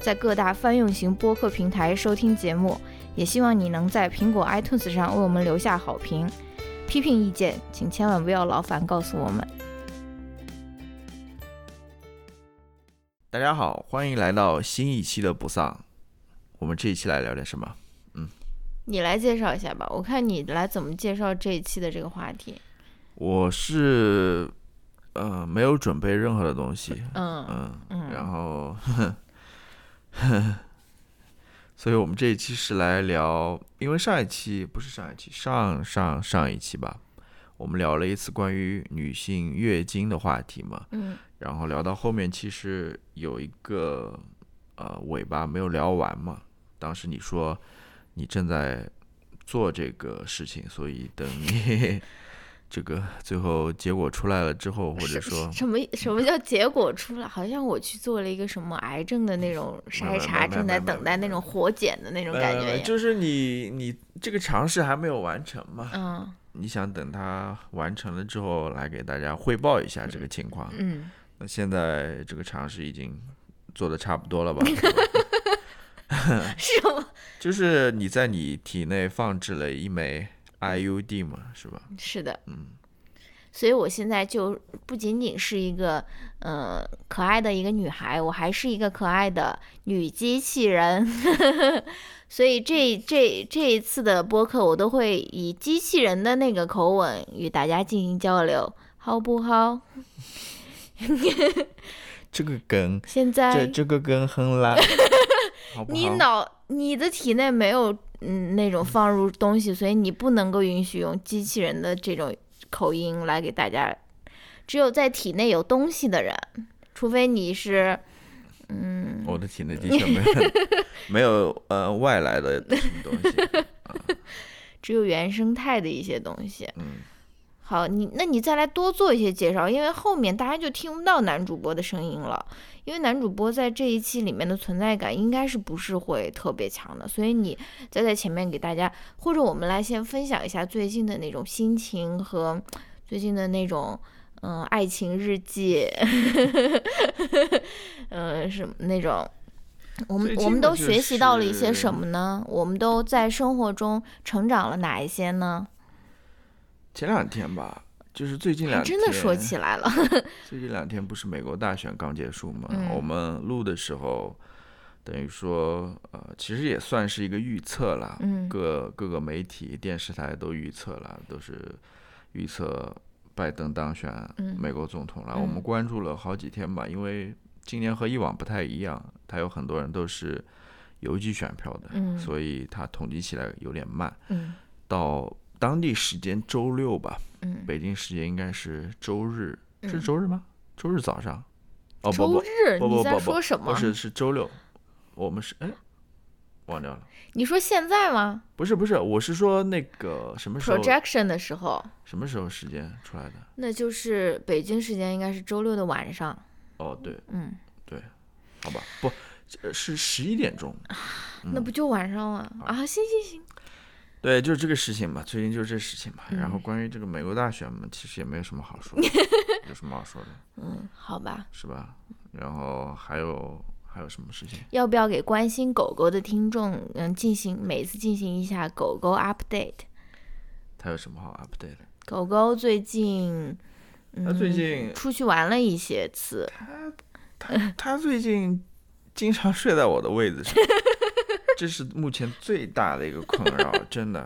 在各大泛用型播客平台收听节目，也希望你能在苹果 iTunes 上为我们留下好评。批评意见，请千万不要劳烦告诉我们。大家好，欢迎来到新一期的不丧。我们这一期来聊点什么？嗯，你来介绍一下吧。我看你来怎么介绍这一期的这个话题。我是呃没有准备任何的东西。嗯嗯嗯然后。所以，我们这一期是来聊，因为上一期不是上一期，上上上一期吧，我们聊了一次关于女性月经的话题嘛。嗯然后聊到后面，其实有一个呃尾巴没有聊完嘛。当时你说你正在做这个事情，所以等你这个最后结果出来了之后，或者说什么什么叫结果出来？好像我去做了一个什么癌症的那种筛查，正在等待那种活检的那种感觉就是你你这个尝试还没有完成嘛，嗯你想等它完成了之后来给大家汇报一下这个情况。嗯，那现在这个尝试已经做的差不多了吧？是吗？就是你在你体内放置了一枚 IUD 嘛，是吧？是的，嗯，所以我现在就不仅仅是一个呃可爱的一个女孩，我还是一个可爱的女机器人。所以这这这一次的播客，我都会以机器人的那个口吻与大家进行交流，好不好？这个梗，现在这这个梗很烂，好好？你脑你的体内没有嗯那种放入东西，所以你不能够允许用机器人的这种口音来给大家。只有在体内有东西的人，除非你是嗯我的体内的确没有 没有呃外来的什么东西。只有原生态的一些东西。嗯，好，你那你再来多做一些介绍，因为后面大家就听不到男主播的声音了，因为男主播在这一期里面的存在感应该是不是会特别强的，所以你再在前面给大家，或者我们来先分享一下最近的那种心情和最近的那种。嗯，爱情日记，嗯，什么那种，我们我们都学习到了一些什么呢？我们都在生活中成长了哪一些呢？前两天吧，就是最近两天，真的说起来了，最近两天不是美国大选刚结束嘛？嗯我们录的时候，等于说，呃，其实也算是一个预测啦。嗯各各个媒体、电视台都预测了，都是预测拜登当选嗯美国总统了。嗯我们关注了好几天吧，因为今年和以往不太一样，他有很多人都是邮寄选票的，嗯所以他统计起来有点慢。嗯到当地时间周六吧，嗯，北京时间应该是周日，是嗯周日吗？周日早上？哦不不周日你在不不不不，说什么不？是是周六，我们是哎，忘掉了。你说现在吗不是不是，我是说那个什么时候？Projection 的时候，什么时候时间出来的？那就是北京时间应该是周六的晚上。哦对，嗯，对好吧，不呃是十一点钟。那不就晚上了啊？行行行，对，就是这个事情嘛，最近就是这事情嘛。然后嗯关于这个美国大选嘛，其实也没有什么好说的，有什么好说的，嗯，好吧。是吧？然后还有还有什么事情？要不要给关心狗狗的听众，嗯，进行每次进行一下狗狗 update？它有什么好 update 的？狗狗最近，嗯，他最近出去玩了一些次，它它最近经常睡在我的位子上，这是目前最大的一个困扰，真的。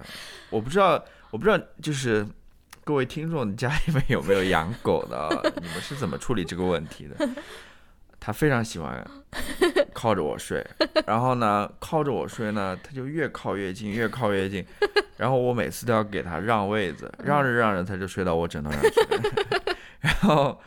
我不知道，我不知道，就是各位听众家里面有没有养狗的啊？你们是怎么处理这个问题的？他非常喜欢靠着我睡，然后呢，靠着我睡呢，他就越靠越近，越靠越近，然后我每次都要给他让位子，让着让着他就睡到我枕头上去了，然后，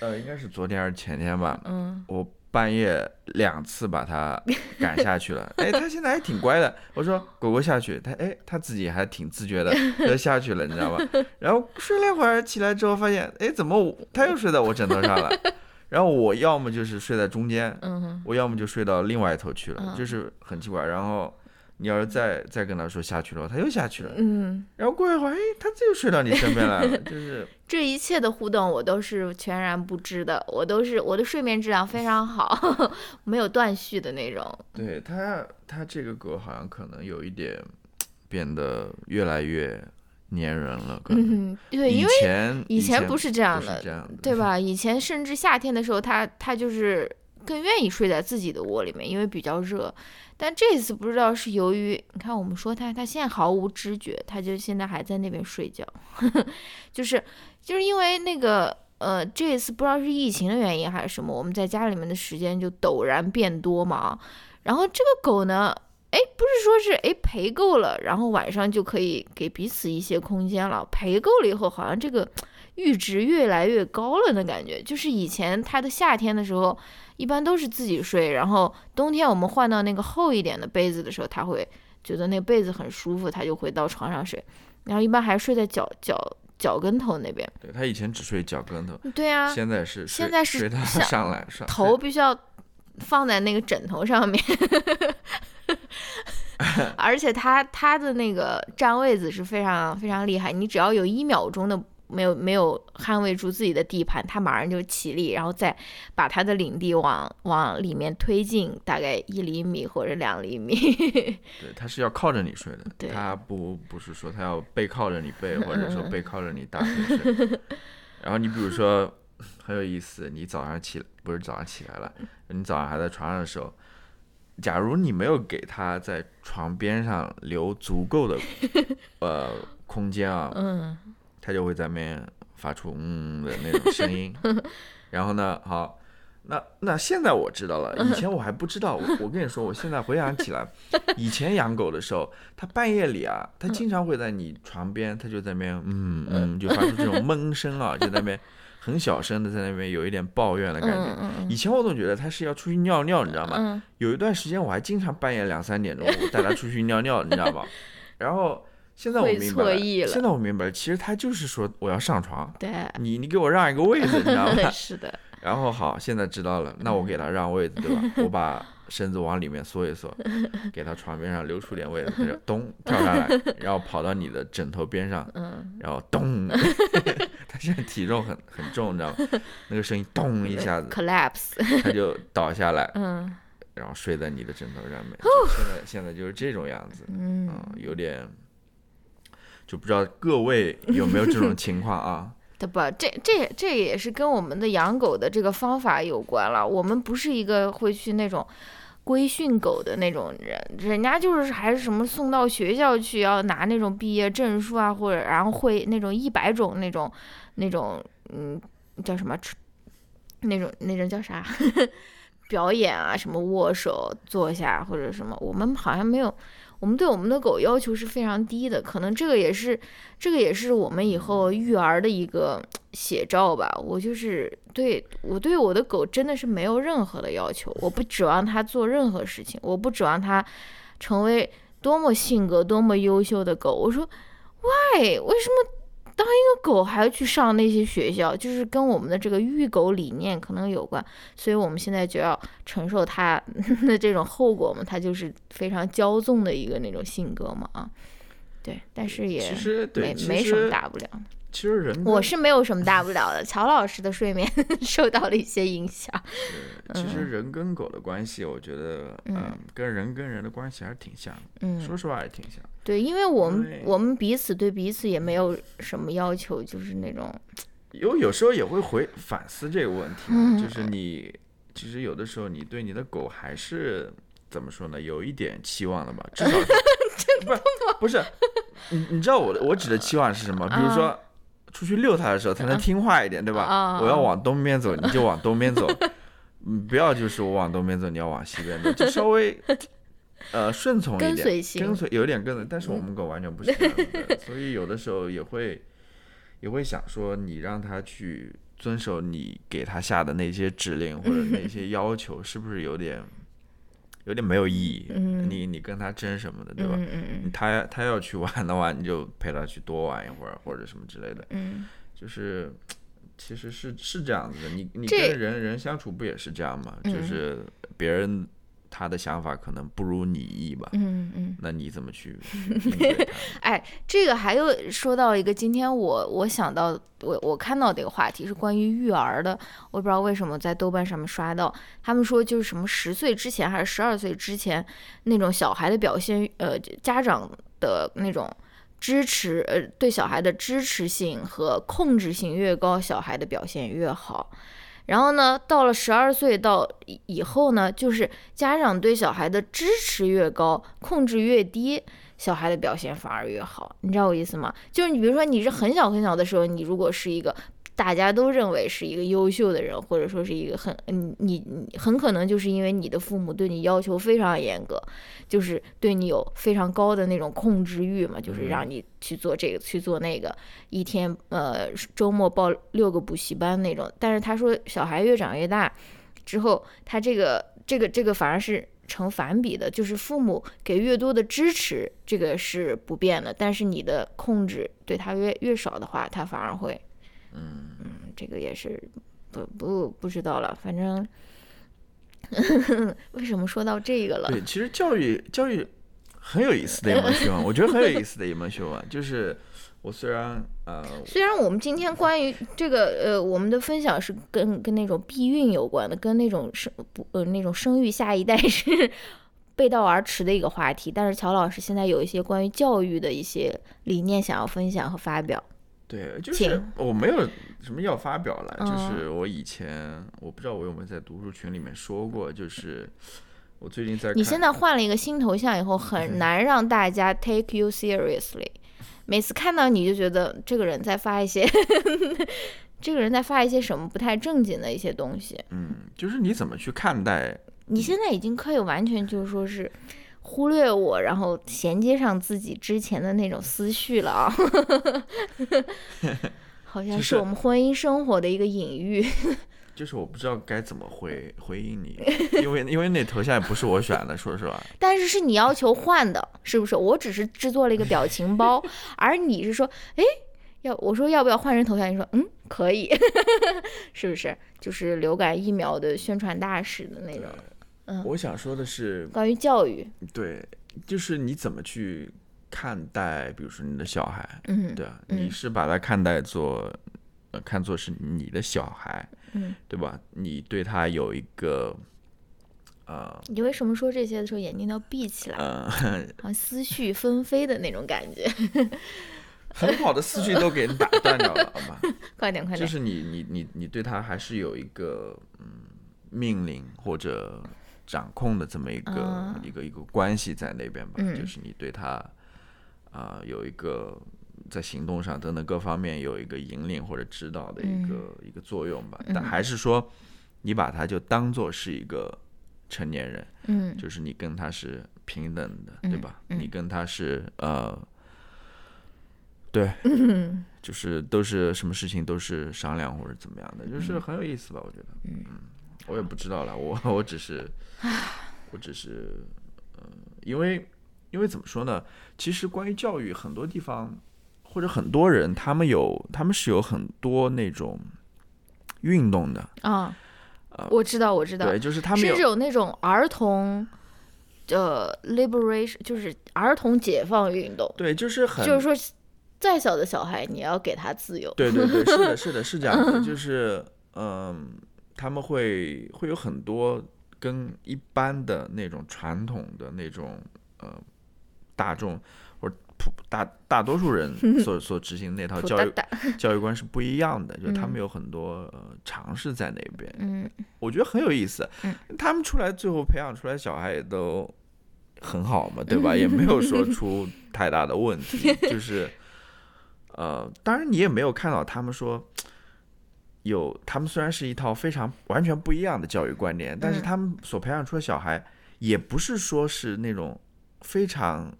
呃，应该是昨天还是前天吧，嗯我半夜两次把它 赶下去了。哎，它现在还挺乖的。我说狗狗下去，它哎，它自己还挺自觉的，就下去了，你知道吧？然后睡了一会儿，起来之后发现，哎，怎么我它又睡在我枕头上了？然后我要么就是睡在中间，嗯，我要么就睡到另外一头去了，嗯就是很奇怪。然后你要是再再跟他说下去了，他又下去了。嗯，然后过一会儿，哎，它又睡到你身边来了，就是这一切的互动我都是全然不知的，我都是我的睡眠质量非常好，没有断续的那种。对它，它这个狗好像可能有一点变得越来越粘人了。可能嗯，对，因为以为前以前不是这样的是这样的，对吧？以前甚至夏天的时候，它它就是更愿意睡在自己的窝里面，因为比较热。但这次不知道是由于你看，我们说它，它现在毫无知觉，它就现在还在那边睡觉，就是就是因为那个呃，这次不知道是疫情的原因还是什么，我们在家里面的时间就陡然变多嘛。然后这个狗呢，哎，不是说是哎陪够了，然后晚上就可以给彼此一些空间了。陪够了以后，好像这个阈值越来越高了的感觉。就是以前它的夏天的时候，一般都是自己睡，然后冬天我们换到那个厚一点的被子的时候，他会觉得那个被子很舒服，他就会到床上睡。然后一般还睡在脚脚脚跟头那边。对他以前只睡脚跟头，对啊，现在是睡现在是睡到像上来上头必须要放在那个枕头上面，而且他他的那个占位子是非常非常厉害，你只要有一秒钟的没有没有捍卫住自己的地盘，他马上就起立，然后再把他的领地往往里面推进大概一厘米或者两厘米。对，他是要靠着你睡的，他不不是说他要背靠着你背，或者说背靠着你大腿睡。然后你比如说很有意思，你早上起不是早上起来了，你早上还在床上的时候，假如你没有给他在床边上留足够的呃空间啊，嗯它就会在那边发出嗯的那种声音。然后呢，好，那那现在我知道了，以前我还不知道。我我跟你说，我现在回想起来，以前养狗的时候，它半夜里啊，它经常会在你床边，它就在那边嗯嗯，就发出这种 闷声啊，就在那边很小声的在那边有一点抱怨的感觉。以前我总觉得它是要出去尿尿，你知道吗？嗯有一段时间我还经常半夜两三点钟带它出去尿尿，你知道吧？然后现在我明白了，现在我明白了，其实他就是说我要上床，对，你你给我让一个位子，你知道吗？是的，然后好，现在知道了，那我给他让位子，对吧？我 把身子往里面缩一缩，给他床边上留出点位子，他就咚跳下来，然后跑到你的枕头边上，嗯，然后咚，他现在体重很很重，你知道吗？那个声音咚一下子，collapse，他就倒下来，嗯然后睡在你的枕头上面。就现在现在就是这种样子，嗯。嗯，有点，就不知道各位有没有这种情况啊？对吧？这这这也是跟我们的养狗的这个方法有关了。我们不是一个会去那种规训狗的那种人，人家就是还是什么送到学校去，要拿那种毕业证书啊，或者然后会那种一百种那种那种嗯叫什么那种那种叫啥 表演啊，什么握手、坐下或者什么，我们好像没有。我们对我们的狗要求是非常低的，可能这个也是这个也是我们以后育儿的一个写照吧。我就是对我对我的狗真的是没有任何的要求，我不指望它做任何事情，我不指望它成为多么性格多么优秀的狗。我说，why？为什么当一个狗还要去上那些学校？就是跟我们的这个育狗理念可能有关，所以我们现在就要承受它的这种后果嘛。它就是非常骄纵的一个那种性格嘛啊。对，但是也其实对，没没什么大不了。其实人我是没有什么大不了的，乔老师的睡眠 受到了一些影响。其实人跟狗的关系，我觉得，嗯，跟人跟人的关系还是挺像的。嗯，说实话，也挺像。对，因为我们对我们彼此对彼此也没有什么要求，就是那种有有时候也会回反思这个问题，嗯 就是你其实有的时候你对你的狗还是怎么说呢，有一点期望的吧，至少是 不是不是，你你知道我的我指的期望是什么？比如说出去遛它的时候，它能听话一点，对吧？啊我要往东边走，你就往东边走，嗯，不要就是我往东边走，你要往西边走，就 稍微。呃，顺从一点，跟随性跟随有点跟随，但是我们狗完全不是这样的，所以有的时候也会也会想说，你让它去遵守你给它下的那些指令或者那些要求，是不是有点有点没有意义？嗯你你跟他争什么的，对吧？嗯嗯他他要去玩的话，你就陪他去多玩一会儿，或者什么之类的。嗯就是 其实是是这样子的，你你跟人人相处不也是这样吗？嗯就是别人他的想法可能不如你意吧，嗯嗯。那你怎么去？哎，这个还有说到一个，今天我我想到我我看到的一个话题是关于育儿的，我不知道为什么在豆瓣上面刷到，他们说就是什么十岁之前还是十二岁之前那种小孩的表现，呃，家长的那种支持，呃，对小孩的支持性和控制性越高，小孩的表现越好。然后呢，到了十二岁到以后呢，就是家长对小孩的支持越高，控制越低，小孩的表现反而越好，你知道我意思吗？就是你比如说你是很小很小的时候，你如果是一个大家都认为是一个优秀的人，或者说是一个很你你你很可能就是因为你的父母对你要求非常严格，就是对你有非常高的那种控制欲嘛，就是让你去做这个去做那个，一天呃周末报六个补习班那种。但是他说小孩越长越大之后，他这个这个这个反而是成反比的，就是父母给越多的支持，这个是不变的，但是你的控制对他越越少的话，他反而会，嗯，这个也是不不不知道了，反正 为什么说到这个了？对，其实教育教育很有意思的一门学问，我觉得很有意思的一门学问，就是我虽然呃虽然我们今天关于这个呃，我们的分享是跟跟那种避孕有关的，跟那种生不呃那种生育下一代是 背道而驰的一个话题，但是乔老师现在有一些关于教育的一些理念想要分享和发表。对，就是我没有什么要发表了，就嗯是我以前我不知道我有没有在读书群里面说过，就是我最近在你现在换了一个新头像以后，很难让大家 take you seriously。每次看到你就觉得这个人在发一些，这个人在发一些什么不太正经的一些东西。嗯，就是你怎么去看待你现在已经可以完全就是说是忽略我，然后衔接上自己之前的那种思绪了啊，好像是是我们婚姻生活的一个隐喻。就是我不知道该怎么回回应你，因为因为那头像也不是我选的，说实话。但是是你要求换的，是不是？我只是制作了一个表情包，而你是说，哎，要我说要不要换人头像？你说嗯，可以，是不是？就是流感疫苗的宣传大使的那种。嗯我想说的是，关于教育，对，就是你怎么去看待，比如说你的小孩，嗯，对啊，嗯你是把他看待做，呃，看作是你的小孩，嗯，对吧？你对他有一个，呃，你为什么说这些的时候眼睛都要闭起来，呃，好像思绪纷飞的那种感觉？很好的思绪都给你打断掉了，好吗？快点，快点！就是你你你你对他还是有一个嗯命令或者掌控的这么一个、啊一个一个关系在那边吧，嗯。就是你对他啊、有一个在行动上等等各方面有一个引领或者指导的一个、一个作用吧，但还是说你把他就当做是一个成年人，嗯。就是你跟他是平等的，嗯对吧？嗯。你跟他是呃，对，就是都是什么事情都是商量或者怎么样的，就是很有意思吧？我觉得，嗯，我也不知道了，我我只是，我只是，呃，因为因为怎么说呢？其实关于教育，很多地方或者很多人，他们有他们是有很多那种运动的，啊，我知道，我知道，对，就是他们有甚至有那种儿童的 liberation，就是儿童解放运动，对，就是很就是说，再小的小孩你要给他自由。对对对，是的，是的，是这样的，就是嗯，他们会会有很多跟一般的那种传统的那种呃大众或者普大大多数人 所所执行那套教育教育观是不一样的，就是他们嗯有很多呃尝试在那边，嗯我觉得很有意思嗯。他们出来最后培养出来小孩也都很好嘛，对吧？也没有说出太大的问题，就是 呃，当然你也没有看到他们说有，他们虽然是一套非常完全不一样的教育观念，但是嗯。他们所培养出的小孩也不是说是那种非常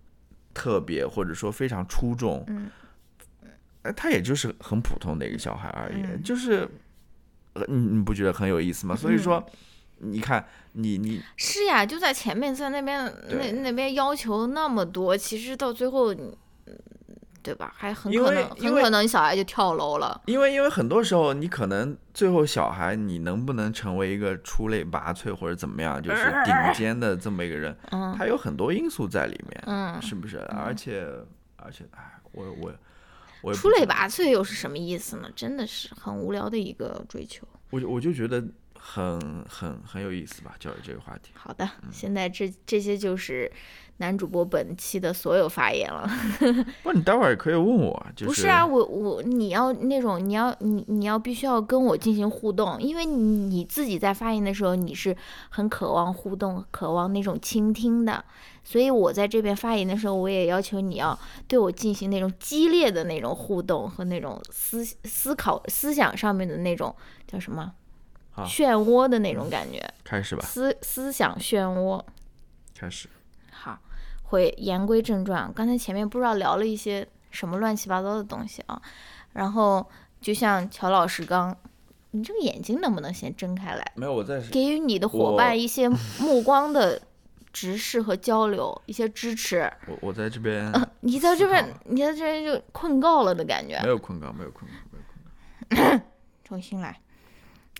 特别或者说非常出众，他也就是很普通的一个小孩而已，嗯。就是呃你你不觉得很有意思吗？所以说，你看你你是呀，就在前面，在那边那那边要求那么多，其实到最后，嗯对吧？还很可能很可能小孩就跳楼了。因为因为很多时候你可能最后小孩你能不能成为一个出类拔萃或者怎么样，就是顶尖的这么一个人，嗯他有很多因素在里面，嗯，是不是？而且而且，哎，我我我出类拔萃又是什么意思呢？真的是很无聊的一个追求。我就我就觉得很很很有意思吧，教育这个话题。好的，嗯现在这这些就是男主播本期的所有发言了。不，你待会儿也可以问我，就是不是啊，我我你要那种你要你你要必须要跟我进行互动，因为你你自己在发言的时候你是很渴望互动、渴望那种倾听的，所以我在这边发言的时候，我也要求你要对我进行那种激烈的那种互动和那种思思考思想上面的那种叫什么好漩涡的那种感觉，开始吧，思思想漩涡。开始。好，会言归正传。刚才前面不知道聊了一些什么乱七八糟的东西啊，然后就像乔老师刚，你这个眼睛能不能先睁开来，没有，我在给予你的伙伴一些目光的直视和交流，一些支持。我我在这边你在这边，你在这边就困够了的感觉没。有困告，没有困告，没有困告。重新来，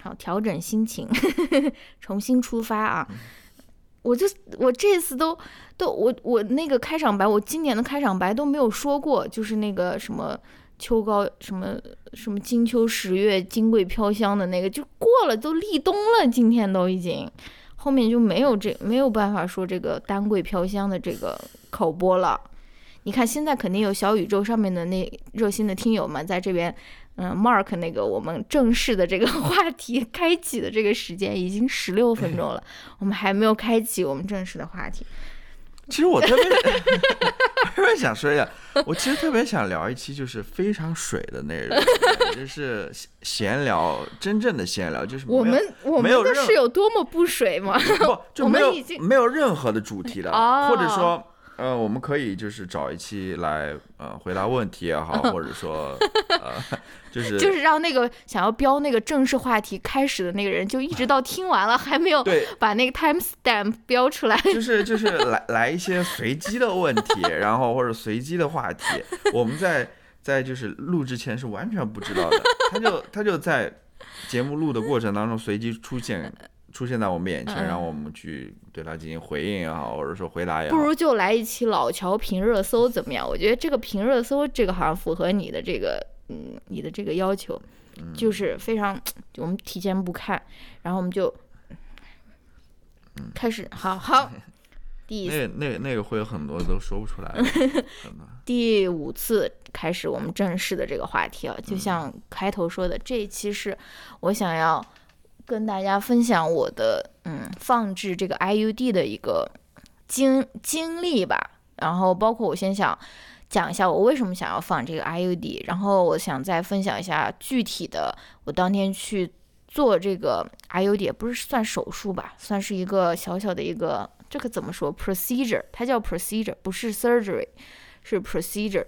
好，调整心情，重新出发啊！我就我这次都都我我那个开场白，我今年的开场白都没有说过，就是那个什么秋高什么什么金秋十月金桂飘香的那个，就过了，都立冬了，今天都已经，后面就没有这没有办法说这个丹桂飘香的这个口播了。你看，现在肯定有小宇宙上面的那热心的听友们在这边，嗯，mark 那个我们正式的这个 话题开启的这个时间已经十六分钟了，我们还没有开启我们正式的话题。其实我特别 特别想说一下，我其实特别想聊一期就是非常水的内容，就是 闲聊，真正的闲聊，就是我们我们的没有是有多么不水吗？不就我没有们已经没有任何的主题的，哦或者说。呃，我们可以就是找一期来呃回答问题也好，或者说呃就是 就是让那个想要标那个正式话题开始的那个人，就一直到听完了还没有对，把那个 time stamp 标出来。就是就是来来一些随机的问题，然后或者随机的话题，我们在在就是录之前是完全不知道的，他就他就在节目录的过程当中随机出现出现在我们眼前，让我们去对他进行回应也好，或者说回答也好。不如就来一期老乔评热搜怎么样？我觉得这个评热搜这个好像符合你的这个嗯你的这个要求，嗯就是非常我们提前不看，然后我们就开始，好好，第那那那个会有很多都说不出来。第五次开始我们正式的这个话题啊，就嗯像开头说的，这一期是我想要跟大家分享我的嗯放置这个 IUD 的一个经经历吧，然后包括我先想讲一下我为什么想要放这个 IUD，然后我想再分享一下具体的我当天去做这个 IUD，也不是算手术吧，算是一个小小的一个这个怎么说 procedure，它叫 procedure，不是 surgery。是 procedure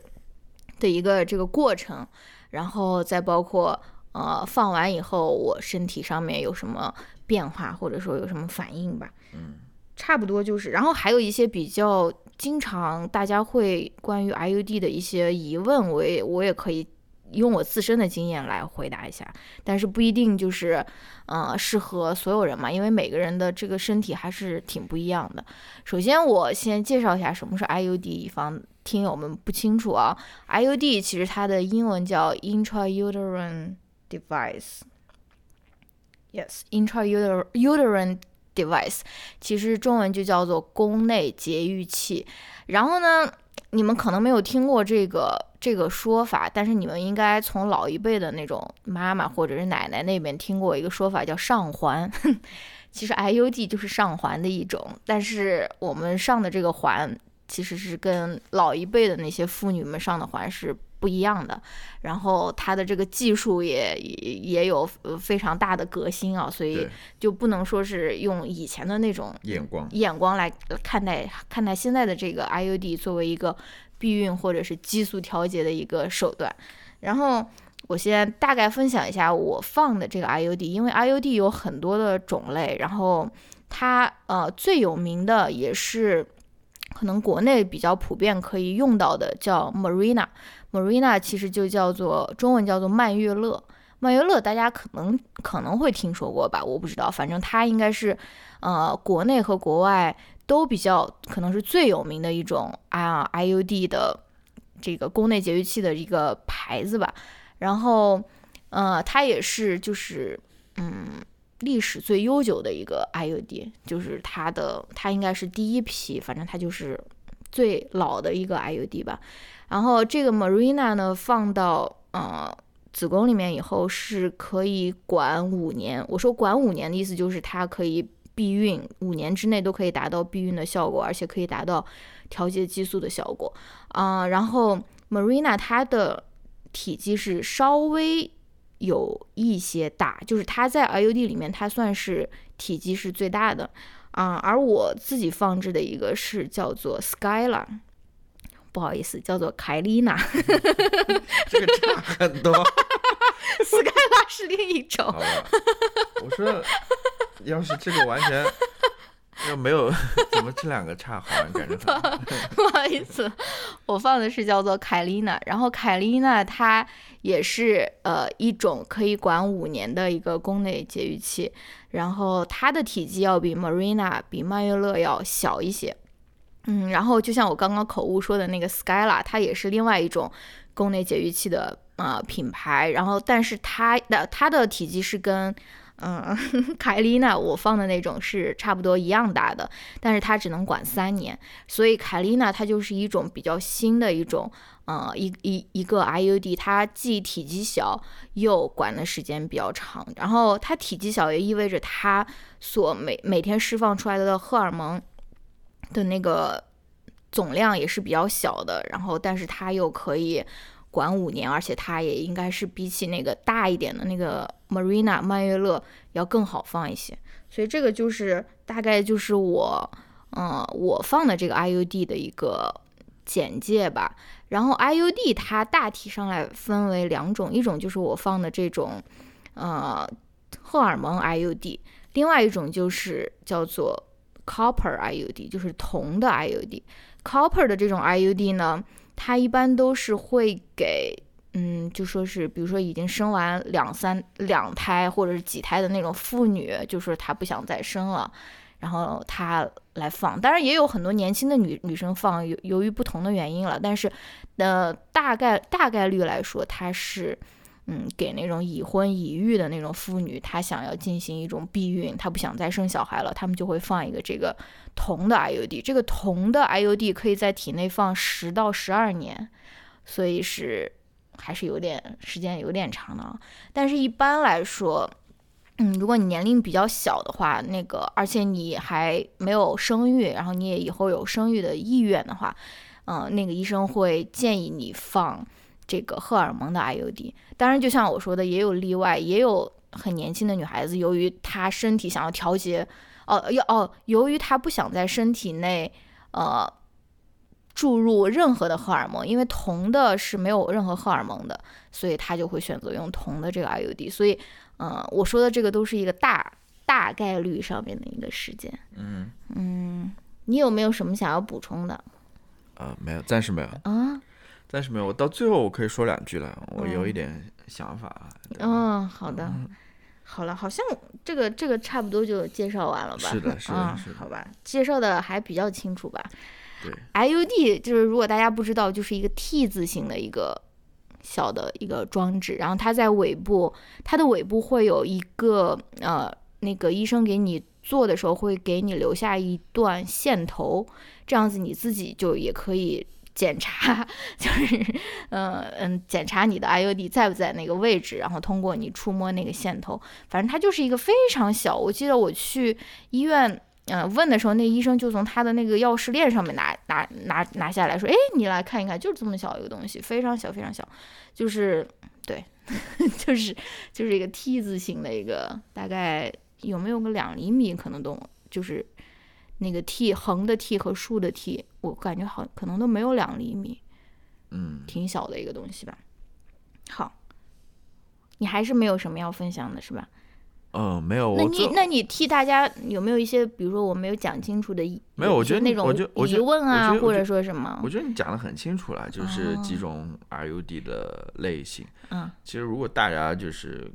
的一个这个过程，然后再包括呃放完以后我身体上面有什么变化，或者说有什么反应吧。嗯，差不多就是，然后还有一些比较经常大家会关于 IUD 的一些疑问，我也我也可以用我自身的经验来回答一下，但是不一定就是呃适合所有人嘛，因为每个人的这个身体还是挺不一样的。首先，我先介绍一下什么是 IUD，以防听友们不清楚啊。IUD 其实它的英文叫 intrauterine device。Yes，intrauterine device，其实中文就叫做宫内节育器。然后呢，你们可能没有听过这个这个说法，但是你们应该从老一辈的那种妈妈或者是奶奶那边听过一个说法叫上环。其实 IUD 就是上环的一种，但是我们上的这个环其实是跟老一辈的那些妇女们上的环是不一样的，然后它的这个技术也也也有呃非常大的革新啊，所以，就不能说是用以前的那种眼光。眼光来看待看待现在的这个 IUD 作为一个避孕或者是激素调节的一个手段。然后我先大概分享一下我放的这个 IUD，因为 IUD 有很多的种类，然后它呃最有名的也是可能国内比较普遍可以用到的叫 Marina 其实就叫做中文叫做曼月乐，曼月乐大家可能可能会听说过吧，我不知道，反正它应该是呃国内和国外都比较可能是最有名的一种啊 IUD 的这个宫内节育器的一个牌子吧。然后，呃，它也是就是嗯历史最悠久的一个 IUD，就是它的它应该是第一批，反正它就是最老的一个 IUD 吧。然后这个 Marina 呢放到呃子宫里面以后是可以管五年。我说管五年的意思就是它可以避孕，五年之内都可以达到避孕的效果，而且可以达到调节激素的效果啊。然后 Marina 它的体积是稍微有一些大，就是它在 IUD 里面，它算是体积是最大的啊。而我自己放置的一个是叫做 Skyla，不好意思，叫做凯丽娜。这个差很多。Skyla 是另一种。我说，要是这个完全。要没有，怎么这两个差好像感觉 不好意思，我放的是叫做凯丽娜，然后凯丽娜它也是呃一种可以管五年的一个宫内节育器，然后它的体积要比 Marina 比曼月乐要小一些，嗯，然后就像我刚刚口误说的那个 Skyla，它也是另外一种宫内节育器的呃品牌，然后但是它的它的体积是跟。嗯，凯丽娜我放的那种是差不多一样大的，但是它只能管三年，所以凯丽娜它就是一种比较新的一种，呃，一一一个 IUD，它既体积小又管的时间比较长，然后它体积小也意味着它所每每天释放出来的荷尔蒙的那个总量也是比较小的，然后但是它又可以。管五年，而且它也应该是比起那个大一点的那个 Marina 曼月乐要更好放一些，所以这个就是大概就是我，嗯，我放的这个 IUD 的一个简介吧。然后 IUD 它大体上来分为两种，一种就是我放的这种，呃，荷尔蒙 IUD，另外一种就是叫做 Copper IUD，就是铜的 IUD。Copper 的这种 IUD 呢。它一般都是会给，嗯，就说是，比如说已经生完两三两胎或者是几胎的那种妇女，就是她不想再生了，然后她来放。当然也有很多年轻的女女生放，由由于不同的原因了，但是，呃，大概大概率来说，它是。嗯，给那种已婚已育的那种妇女，她想要进行一种避孕，她不想再生小孩了，他们就会放一个这个铜的 IUD。这个铜的 IUD 可以在体内放十到十二年，所以是还是有点时间有点长的。但是一般来说，嗯，如果你年龄比较小的话，那个而且你还没有生育，然后你也以后有生育的意愿的话，嗯，那个医生会建议你放。这个荷尔蒙的 IUD，当然就像我说的，也有例外，也有很年轻的女孩子，由于她身体想要调节，哦，要哦，由于她不想在身体内呃注入任何的荷尔蒙，因为铜的是没有任何荷尔蒙的，所以她就会选择用铜的这个 IUD。所以，嗯，我说的这个都是一个大大概率上面的一个事件。嗯嗯，你有没有什么想要补充的？啊，没有，暂时没有。啊。但是没有，我到最后我可以说两句了，我有一点想法。嗯，好的，好了，好像这个这个差不多就介绍完了吧？是的，是的，是的。好吧，介绍的还比较清楚吧？对，IUD 就是如果大家不知道，就是一个 T 字形的一个小的一个装置，然后它在尾部，它的尾部会有一个呃，那个医生给你做的时候会给你留下一段线头，这样子你自己就也可以。检查 就是，嗯嗯，检查你的 IUD 在不在那个位置，然后通过你触摸那个线头，反正它就是一个非常小。我记得我去医院，嗯，问的时候，那医生就从他的那个钥匙链上面拿拿拿拿下来说，哎，你来看一看，就是这么小一个东西，非常小非常小，就是对，就是 就是一个 T 字形的一个，大概有没有个两厘米，可能都就是。那个 T 横的 T 和竖的 T，我感觉好可能都没有两厘米，嗯，挺小的一个东西吧。好，你还是没有什么要分享的，是吧？嗯，没有，那你那你替大家有没有一些，比如说我没有讲清楚的疑，没有我觉得那种疑问啊，或者说什么我？觉得你讲的很清楚了，就是几哦种 RUD 的类型。嗯其实如果大家就是，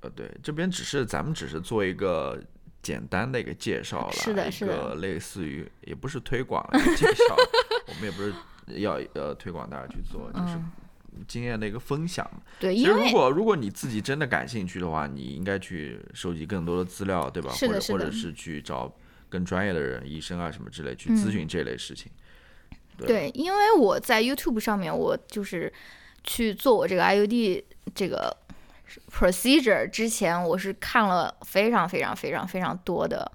呃，对，这边只是咱们只是做一个简单的一个介绍了，是的是的类似于也不是推广介绍，我们也不是要呃推广大家去做，就是嗯，经验的一个分享嘛。对，其实如果如果你自己真的感兴趣的话，你应该去收集更多的资料，对吧？或者或者是去找更专业的人，医生啊什么之类去嗯咨询这类事情。对对，因为我在 YouTube 上面，我就是去做我这个 IUD 这个 procedure 之前，我是看了非常非常非常非常多的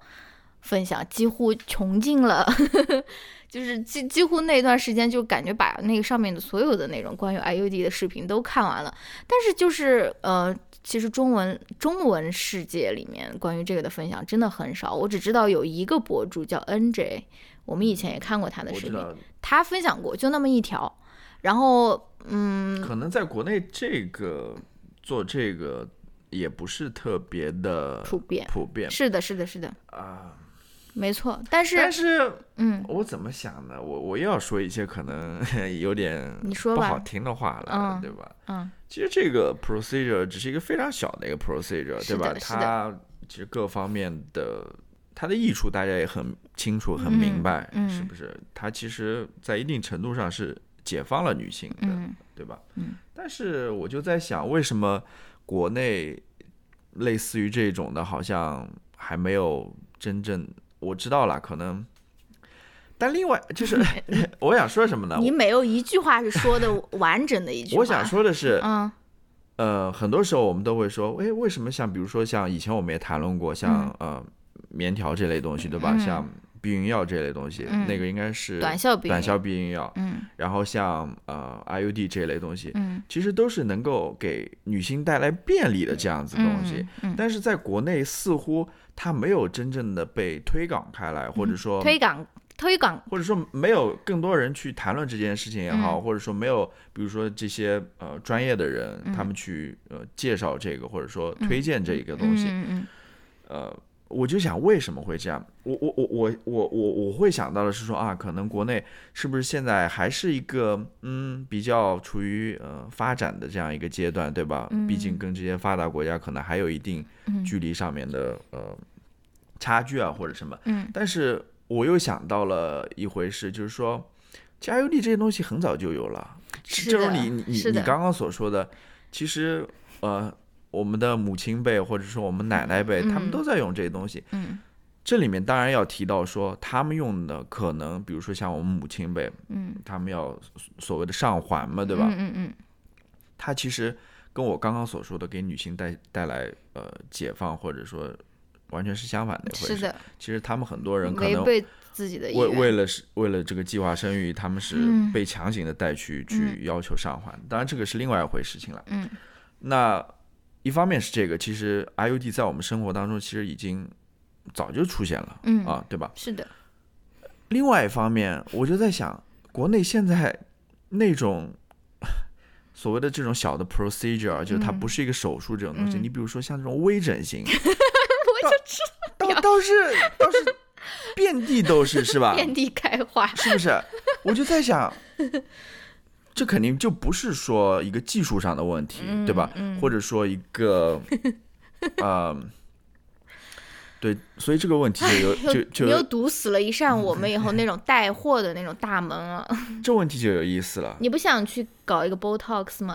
分享，几乎穷尽了，就是几几乎那段时间就感觉把那个上面的所有的那种关于 IUD 的视频都看完了，但是就是呃。其实中文中文世界里面关于这个的分享真的很少，我只知道有一个博主叫 NJ，我们以前也看过他的视频，他分享过，就那么一条。然后，嗯，可能在国内这个做这个也不是特别的普遍普遍是的，是的，是的，啊。没错。但是，但是嗯，我怎么想呢？我我又要说一些可能 有点你说不好听的话了，嗯对吧？嗯，其实这个 procedure 只是一个非常小的一个 procedure，对吧？它其实各方面的它的益处大家也很清楚、很明白，嗯是不是？它其实在一定程度上是解放了女性的，嗯对吧？嗯。但是我就在想，为什么国内类似于这种的，好像还没有真正我知道了，可能。但另外就是，我想说什么呢？你没有一句话是说的完整的一句话。我想，说的是，嗯呃，很多时候我们都会说，哎，为什么像比如说像以前我们也谈论过，像、呃棉条这类东西，对吧？嗯像避孕药这类东西，嗯那个应该是短效避孕短效避孕药。嗯然后像呃 IUD 这类东西，嗯其实都是能够给女性带来便利的这样子东西。嗯嗯但是在国内似乎它没有真正的被推广开来，或者说嗯推广推广，或者说没有更多人去谈论这件事情也好，嗯或者说没有，比如说这些呃专业的人，嗯他们去呃介绍这个，或者说推荐这个东西，嗯嗯呃，我就想为什么会这样？我我我我我我我会想到的是说啊，可能国内是不是现在还是一个嗯比较处于呃发展的这样一个阶段，对吧？嗯毕竟跟这些发达国家可能还有一定嗯距离上面的呃差距啊，或者什么。嗯但是我又想到了一回事，就是说，加油力这些东西很早就有了，是的正如你你你你刚刚所说的，其实呃，我们的母亲辈或者说我们奶奶辈，他们嗯都在用这些东西。嗯这里面当然要提到说，他们用的可能，比如说像我们母亲辈，嗯，他们要所谓的上环嘛，对吧？嗯嗯它其实跟我刚刚所说的给女性带带来呃解放，或者说完全是相反的嗯，一回事。是的，其实他们很多人可能自己的意为为。了是为了这个计划生育，他们是嗯被强行的带去、去要求上环，当然这个是另外一回事情了。嗯那一方面是这个，其实 IUD 在我们生活当中其实已经早就出现了、嗯啊，对吧？是的，另外一方面，我就在想，国内现在那种所谓的这种小的 procedure，啊就是它嗯不是一个手术这种东西，嗯你比如说像这种微整形，我就知倒倒是倒是遍地都是，是吧？遍地开花。是不是？我就在想，这肯定就不是说一个技术上的问题，对吧？嗯或者说一个，呃，对，所以这个问题就有就就你又堵死了一扇我们以后那种带货的那种大门啊！这问题就有意思了。你不想去搞一个 Botox 吗？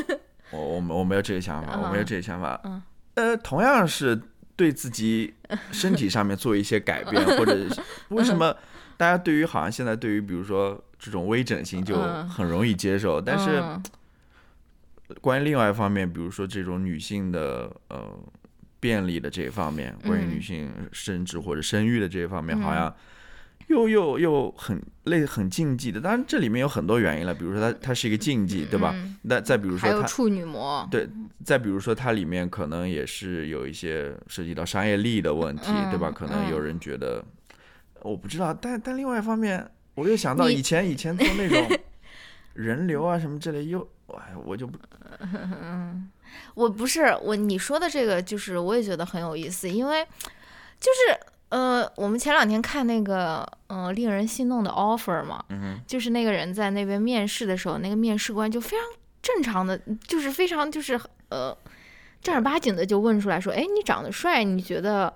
我我我没有这个想法，我没有这个想法。嗯呃，同样是对自己身体上面做一些改变，或者是为什么大家对于好像现在对于比如说这种微整形就嗯很容易接受，但是。嗯关于另外一方面，比如说这种女性的呃便利的这一方面，关于嗯女性生殖或者生育的这一方面，嗯好像又又又很类很禁忌的。当然，这里面有很多原因了，比如说它它是一个禁忌，对吧？嗯那再比如说处女膜，对，再比如说它里面可能也是有一些涉及到商业利益的问题，对吧？嗯可能有人觉得我不知道，但但另外一方面，我又想到以前以前做那种 人流啊什么之类，又哎，我就不 我不是我你说的这个，就是我也觉得很有意思，因为就是呃，我们前两天看那个嗯、呃令人心动的 offer 嘛，嗯就是那个人在那边面试的时候，那个面试官就非常正常的，就是非常就是呃正儿八经的就问出来说，哎，你长得帅，你觉得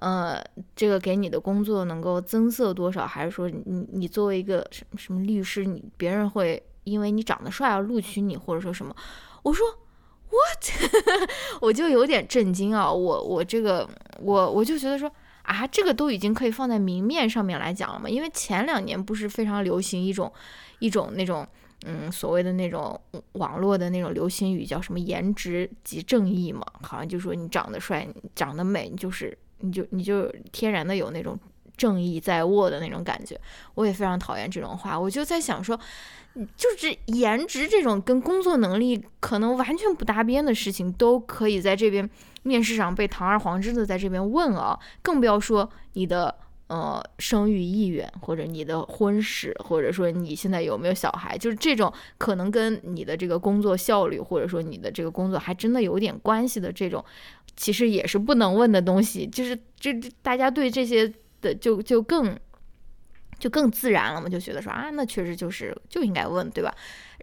呃这个给你的工作能够增色多少？还是说你你作为一个什么什么律师，你别人会因为你长得帅而录取你，或者说什么？我说 what？我就有点震惊啊！我我这个我我就觉得说。啊，这个都已经可以放在明面上面来讲了嘛？因为前两年不是非常流行一种一种那种嗯所谓的那种网络的那种流行语叫什么“颜值即正义”嘛？好像就说你长得帅、长得美，你就是你就你就天然的有那种正义在握的那种感觉。我也非常讨厌这种话，我就在想说，就是颜值这种跟工作能力可能完全不搭边的事情，都可以在这边面试上被堂而皇之的在这边问啊，更不要说你的呃生育意愿，或者你的婚史，或者说你现在有没有小孩，就是这种可能跟你的这个工作效率，或者说你的这个工作还真的有点关系的这种，其实也是不能问的东西，就是这这大家对这些的就就更。就更自然了嘛，就觉得说啊，那确实就是就应该问，对吧？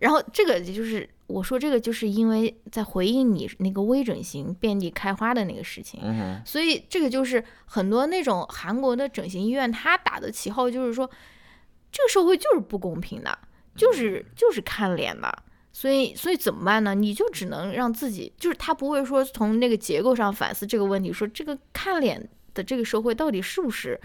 然后这个就是我说这个，就是因为在回应你那个微整形遍地开花的那个事情，嗯，所以这个就是很多那种韩国的整形医院，他打的旗号就是说，这个社会就是不公平的，就是就是看脸的。所以，所以怎么办呢？你就只能让自己，就是他不会说从那个结构上反思这个问题，说这个看脸的这个社会到底是不是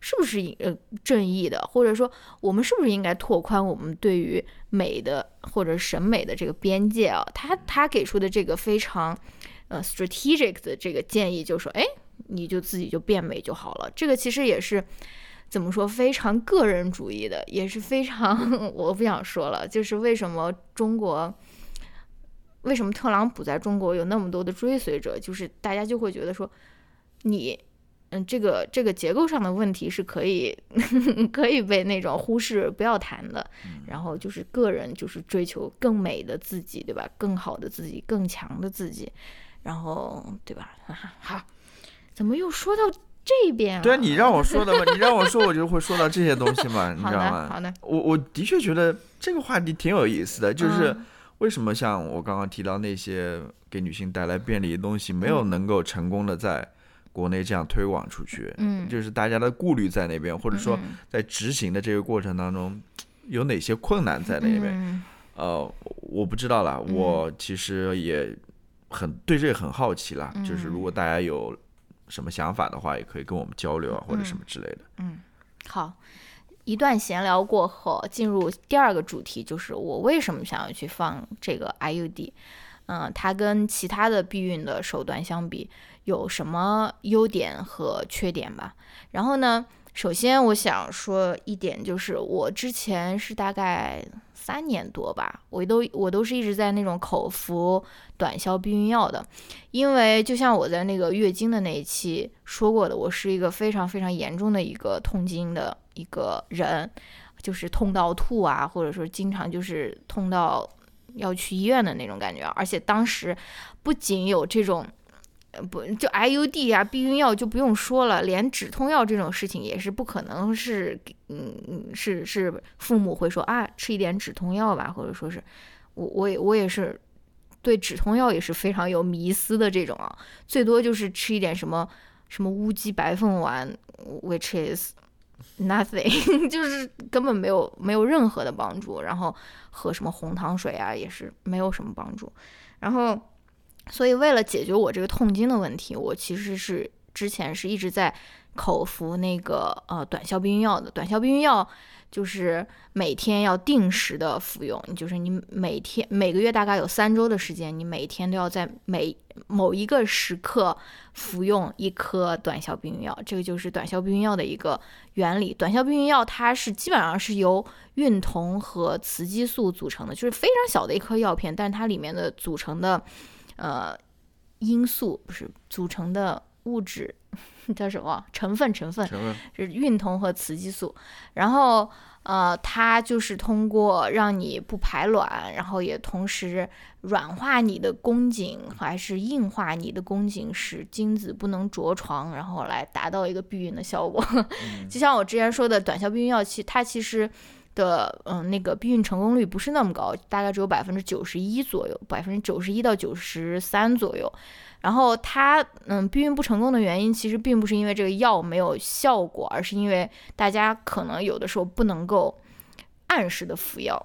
是不是呃正义的，或者说我们是不是应该拓宽我们对于美的或者审美的这个边界啊？他他给出的这个非常呃 strategic 的这个建议，就说，哎，你就自己就变美就好了。这个其实也是怎么说，非常个人主义的，也是非常 我不想说了，就是为什么中国。为什么特朗普在中国有那么多的追随者？就是大家就会觉得说，你嗯，这个这个结构上的问题是可以 可以被那种忽视不要谈的，然后就是个人就是追求更美的自己，对吧？更好的自己，更强的自己，然后对吧？好，怎么又说到这边了？对啊，你让我说的嘛，你让我说，我就会说到这些东西嘛，你知道吗？好的，我我的确觉得这个话题挺有意思的，就是嗯为什么像我刚刚提到那些给女性带来便利的东西，没有能够成功的在国内这样推广出去，嗯，就是大家的顾虑在那边，或者说嗯。在执行的这个过程当中有哪些困难在那边？嗯。呃，我不知道啦，嗯。我其实也很对这个很好奇啦，就是如果大家有什么想法的话，也可以跟我们交流啊，或者什么之类的。嗯好，一段闲聊过后，进入第二个主题，就是我为什么想要去放这个 IUD。嗯，它跟其他的避孕的手段相比，有什么优点和缺点吧？然后呢，首先我想说一点，就是我之前是大概三年多吧，我都我都是一直在那种口服短效避孕药的，因为就像我在那个月经的那一期说过的，我是一个非常非常严重的一个痛经的一个人，就是痛到吐啊，或者说经常就是痛到要去医院的那种感觉，而且当时不仅有这种。呃，不，就 IUD 啊，避孕药就不用说了，连止痛药这种事情也是不可能是，嗯嗯，是是父母会说啊，吃一点止痛药吧，或者说是，我我也我也是对止痛药也是非常有迷思的这种啊，最多就是吃一点什么什么乌鸡白凤丸，which is nothing，就是根本没有没有任何的帮助，然后喝什么红糖水啊也是没有什么帮助，然后所以为了解决我这个痛经的问题，我其实是之前是一直在口服那个呃短效避孕药的，短效避孕药。就是每天要定时的服用，就是你每天每个月大概有三周的时间，你每天都要在每某一个时刻服用一颗短效避孕药。这个就是短效避孕药的一个原理。短效避孕药它是基本上是由孕酮和雌激素组成的，就是非常小的一颗药片，但是它里面的组成的呃因素不是组成的物质 叫什么？成分成分是孕酮和雌激素，然后呃，它就是通过让你不排卵，然后也同时软化你的宫颈，还是硬化你的宫颈，使精子不能着床，然后来达到一个避孕的效果。就像我之前说的，短效避孕药，其它其实的嗯那个避孕成功率不是那么高，大概只有百分之九十一左右，百分之九十一到九十三左右。然后它嗯避孕不成功的原因，其实并不是因为这个药没有效果，而是因为大家可能有的时候不能够按时的服药。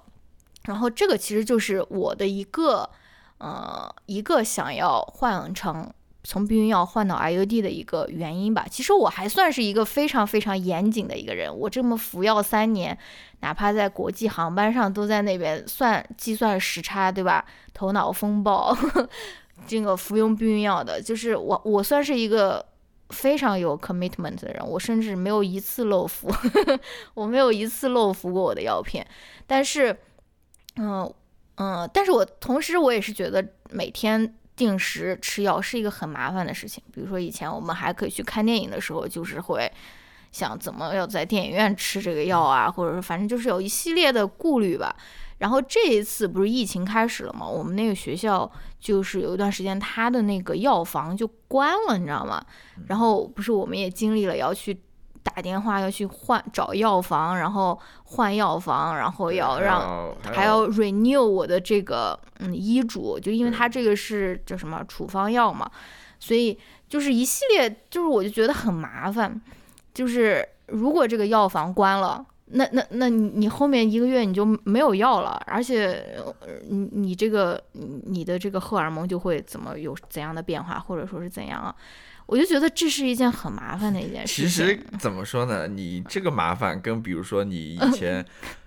然后这个其实就是我的一个呃一个想要换成从避孕药换到 IUD 的一个原因吧。其实我还算是一个非常非常严谨的一个人，我这么服药三年，哪怕在国际航班上都在那边算计算时差，对吧？头脑风暴。这个服用避孕药的，就是我，我算是一个非常有 commitment 的人，我甚至没有一次漏服，我没有一次漏服过我的药片。但是，嗯嗯，但是我同时我也是觉得每天定时吃药是一个很麻烦的事情。比如说以前我们还可以去看电影的时候，就是会想怎么要在电影院吃这个药啊，或者说反正就是有一系列的顾虑吧。然后这一次不是疫情开始了吗？我们那个学校就是有一段时间，他的那个药房就关了，你知道吗？然后不是我们也经历了要去打电话，要去换找药房，然后换药房，然后要让还要 renew 我的这个嗯医嘱，就因为它这个是叫什么处方药嘛，所以就是一系列，就是我就觉得很麻烦，就是如果这个药房关了。那那那你你后面一个月你就没有药了，而且你你这个你的这个荷尔蒙就会怎么有怎样的变化，或者说是怎样啊？我就觉得这是一件很麻烦的一件事情。其实怎么说呢？你这个麻烦跟比如说你以 前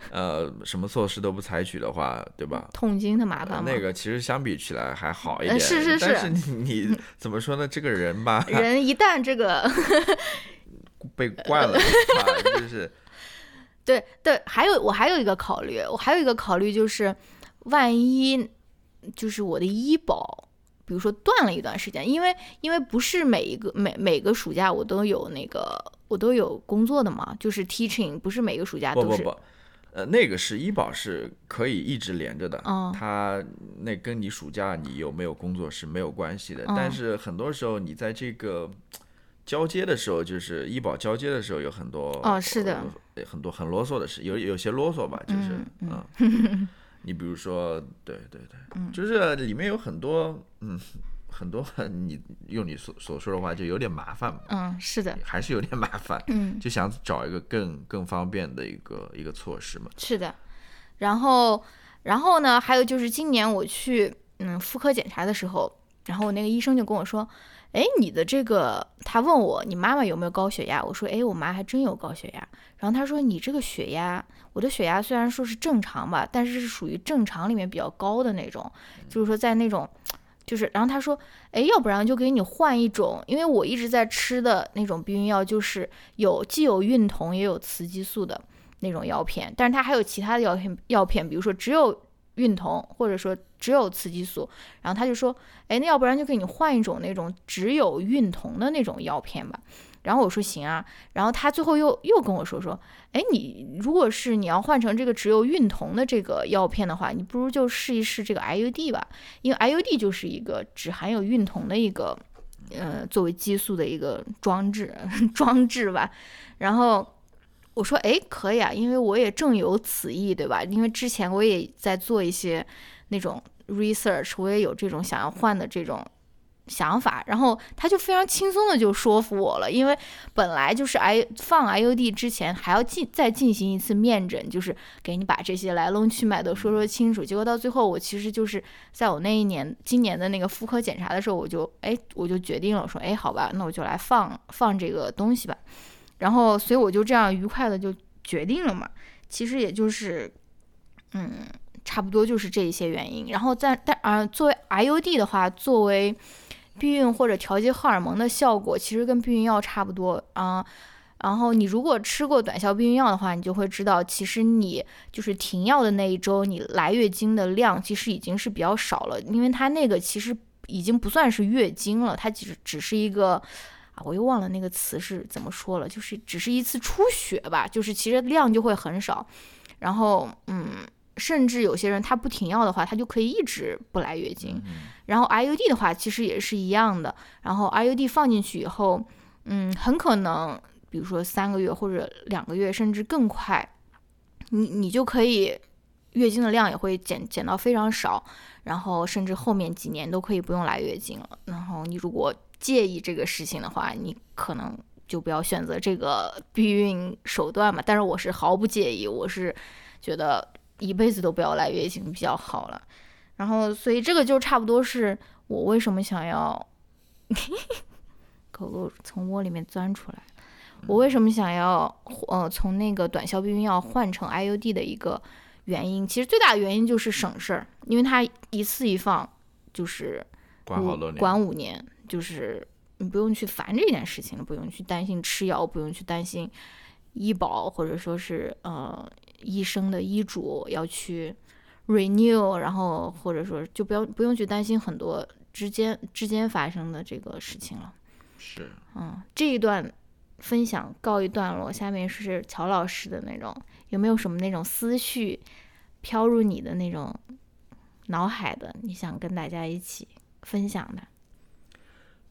呃什么措施都不采取的话，对吧？痛经的麻烦那个其实相比起来还好一点。是是是。但是你 怎么说呢？这个人吧，人一旦这个 被惯了，就是。对对，还有我还有一个考虑，我还有一个考虑就是，万一就是我的医保，比如说断了一段时间，因为因为不是每一个每每个暑假我都有那个我都有工作的嘛，就是 teaching 不是每个暑假都是。不不不，呃，那个是医保是可以一直连着的，它那跟你暑假你有没有工作是没有关系的，但是很多时候你在这个。交接的时候，就是医保交接的时候，有很多哦，是的，很多很啰嗦的事，有有些啰嗦吧，就是嗯，你比如说，对对对，就是里面有很多嗯，很多你用你所所说的话，就有点麻烦嘛，嗯，是的，还是有点麻烦，嗯，就想找一个更更方便的一个一个措施嘛，是的，然后然后呢，还有就是今年我去嗯妇科检查的时候，然后那个医生就跟我说。哎，你的这个，他问我你妈妈有没有高血压？我说，哎，我妈还真有高血压。然后他说，你这个血压，我的血压虽然说是正常吧，但是是属于正常里面比较高的那种，就是说在那种，就是，然后他说，哎，要不然就给你换一种，因为我一直在吃的那种避孕药，就是有既有孕酮也有雌激素的那种药片，但是它还有其他的药片，药片，比如说只有。孕酮，或者说只有雌激素，然后他就说，哎，那要不然就给你换一种那种只有孕酮的那种药片吧。然后我说行啊。然后他最后又又跟我说说，哎，你如果是你要换成这个只有孕酮的这个药片的话，你不如就试一试这个 IUD 吧，因为 IUD 就是一个只含有孕酮的一个，呃，作为激素的一个装置 装置吧。然后。我说哎，可以啊，因为我也正有此意，对吧？因为之前我也在做一些那种 research，我也有这种想要换的这种想法。然后他就非常轻松的就说服我了，因为本来就是 I 放 IUD 之前还要进再进行一次面诊，就是给你把这些来龙去脉都说说清楚。结果到最后，我其实就是在我那一年今年的那个妇科检查的时候，我就哎我就决定了我说哎好吧，那我就来放放这个东西吧。然后，所以我就这样愉快的就决定了嘛。其实也就是，嗯，差不多就是这一些原因。然后在但啊，作为 IUD 的话，作为避孕或者调节荷尔蒙的效果，其实跟避孕药差不多啊。然后你如果吃过短效避孕药的话，你就会知道，其实你就是停药的那一周，你来月经的量其实已经是比较少了，因为它那个其实已经不算是月经了，它只只是一个。啊，我又忘了那个词是怎么说了，就是只是一次出血吧，就是其实量就会很少，然后嗯，甚至有些人他不停药的话，他就可以一直不来月经。然后 IUD 的话，其实也是一样的，然后 IUD 放进去以后，嗯，很可能比如说三个月或者两个月，甚至更快，你你就可以月经的量也会减减到非常少，然后甚至后面几年都可以不用来月经了。然后你如果介意这个事情的话，你可能就不要选择这个避孕手段嘛。但是我是毫不介意，我是觉得一辈子都不要来月经比较好了。然后，所以这个就差不多是我为什么想要 狗狗从窝里面钻出来，我为什么想要呃从那个短效避孕药换成 IUD 的一个原因。其实最大的原因就是省事儿，因为它一次一放就是管好多年，管五年。就是你不用去烦这件事情了，不用去担心吃药，不用去担心医保或者说是呃医生的医嘱要去 renew，然后或者说就不要不用去担心很多之间之间发生的这个事情了。是，嗯，这一段分享告一段落，下面是乔老师的那种，有没有什么那种思绪飘入你的那种脑海的，你想跟大家一起分享的？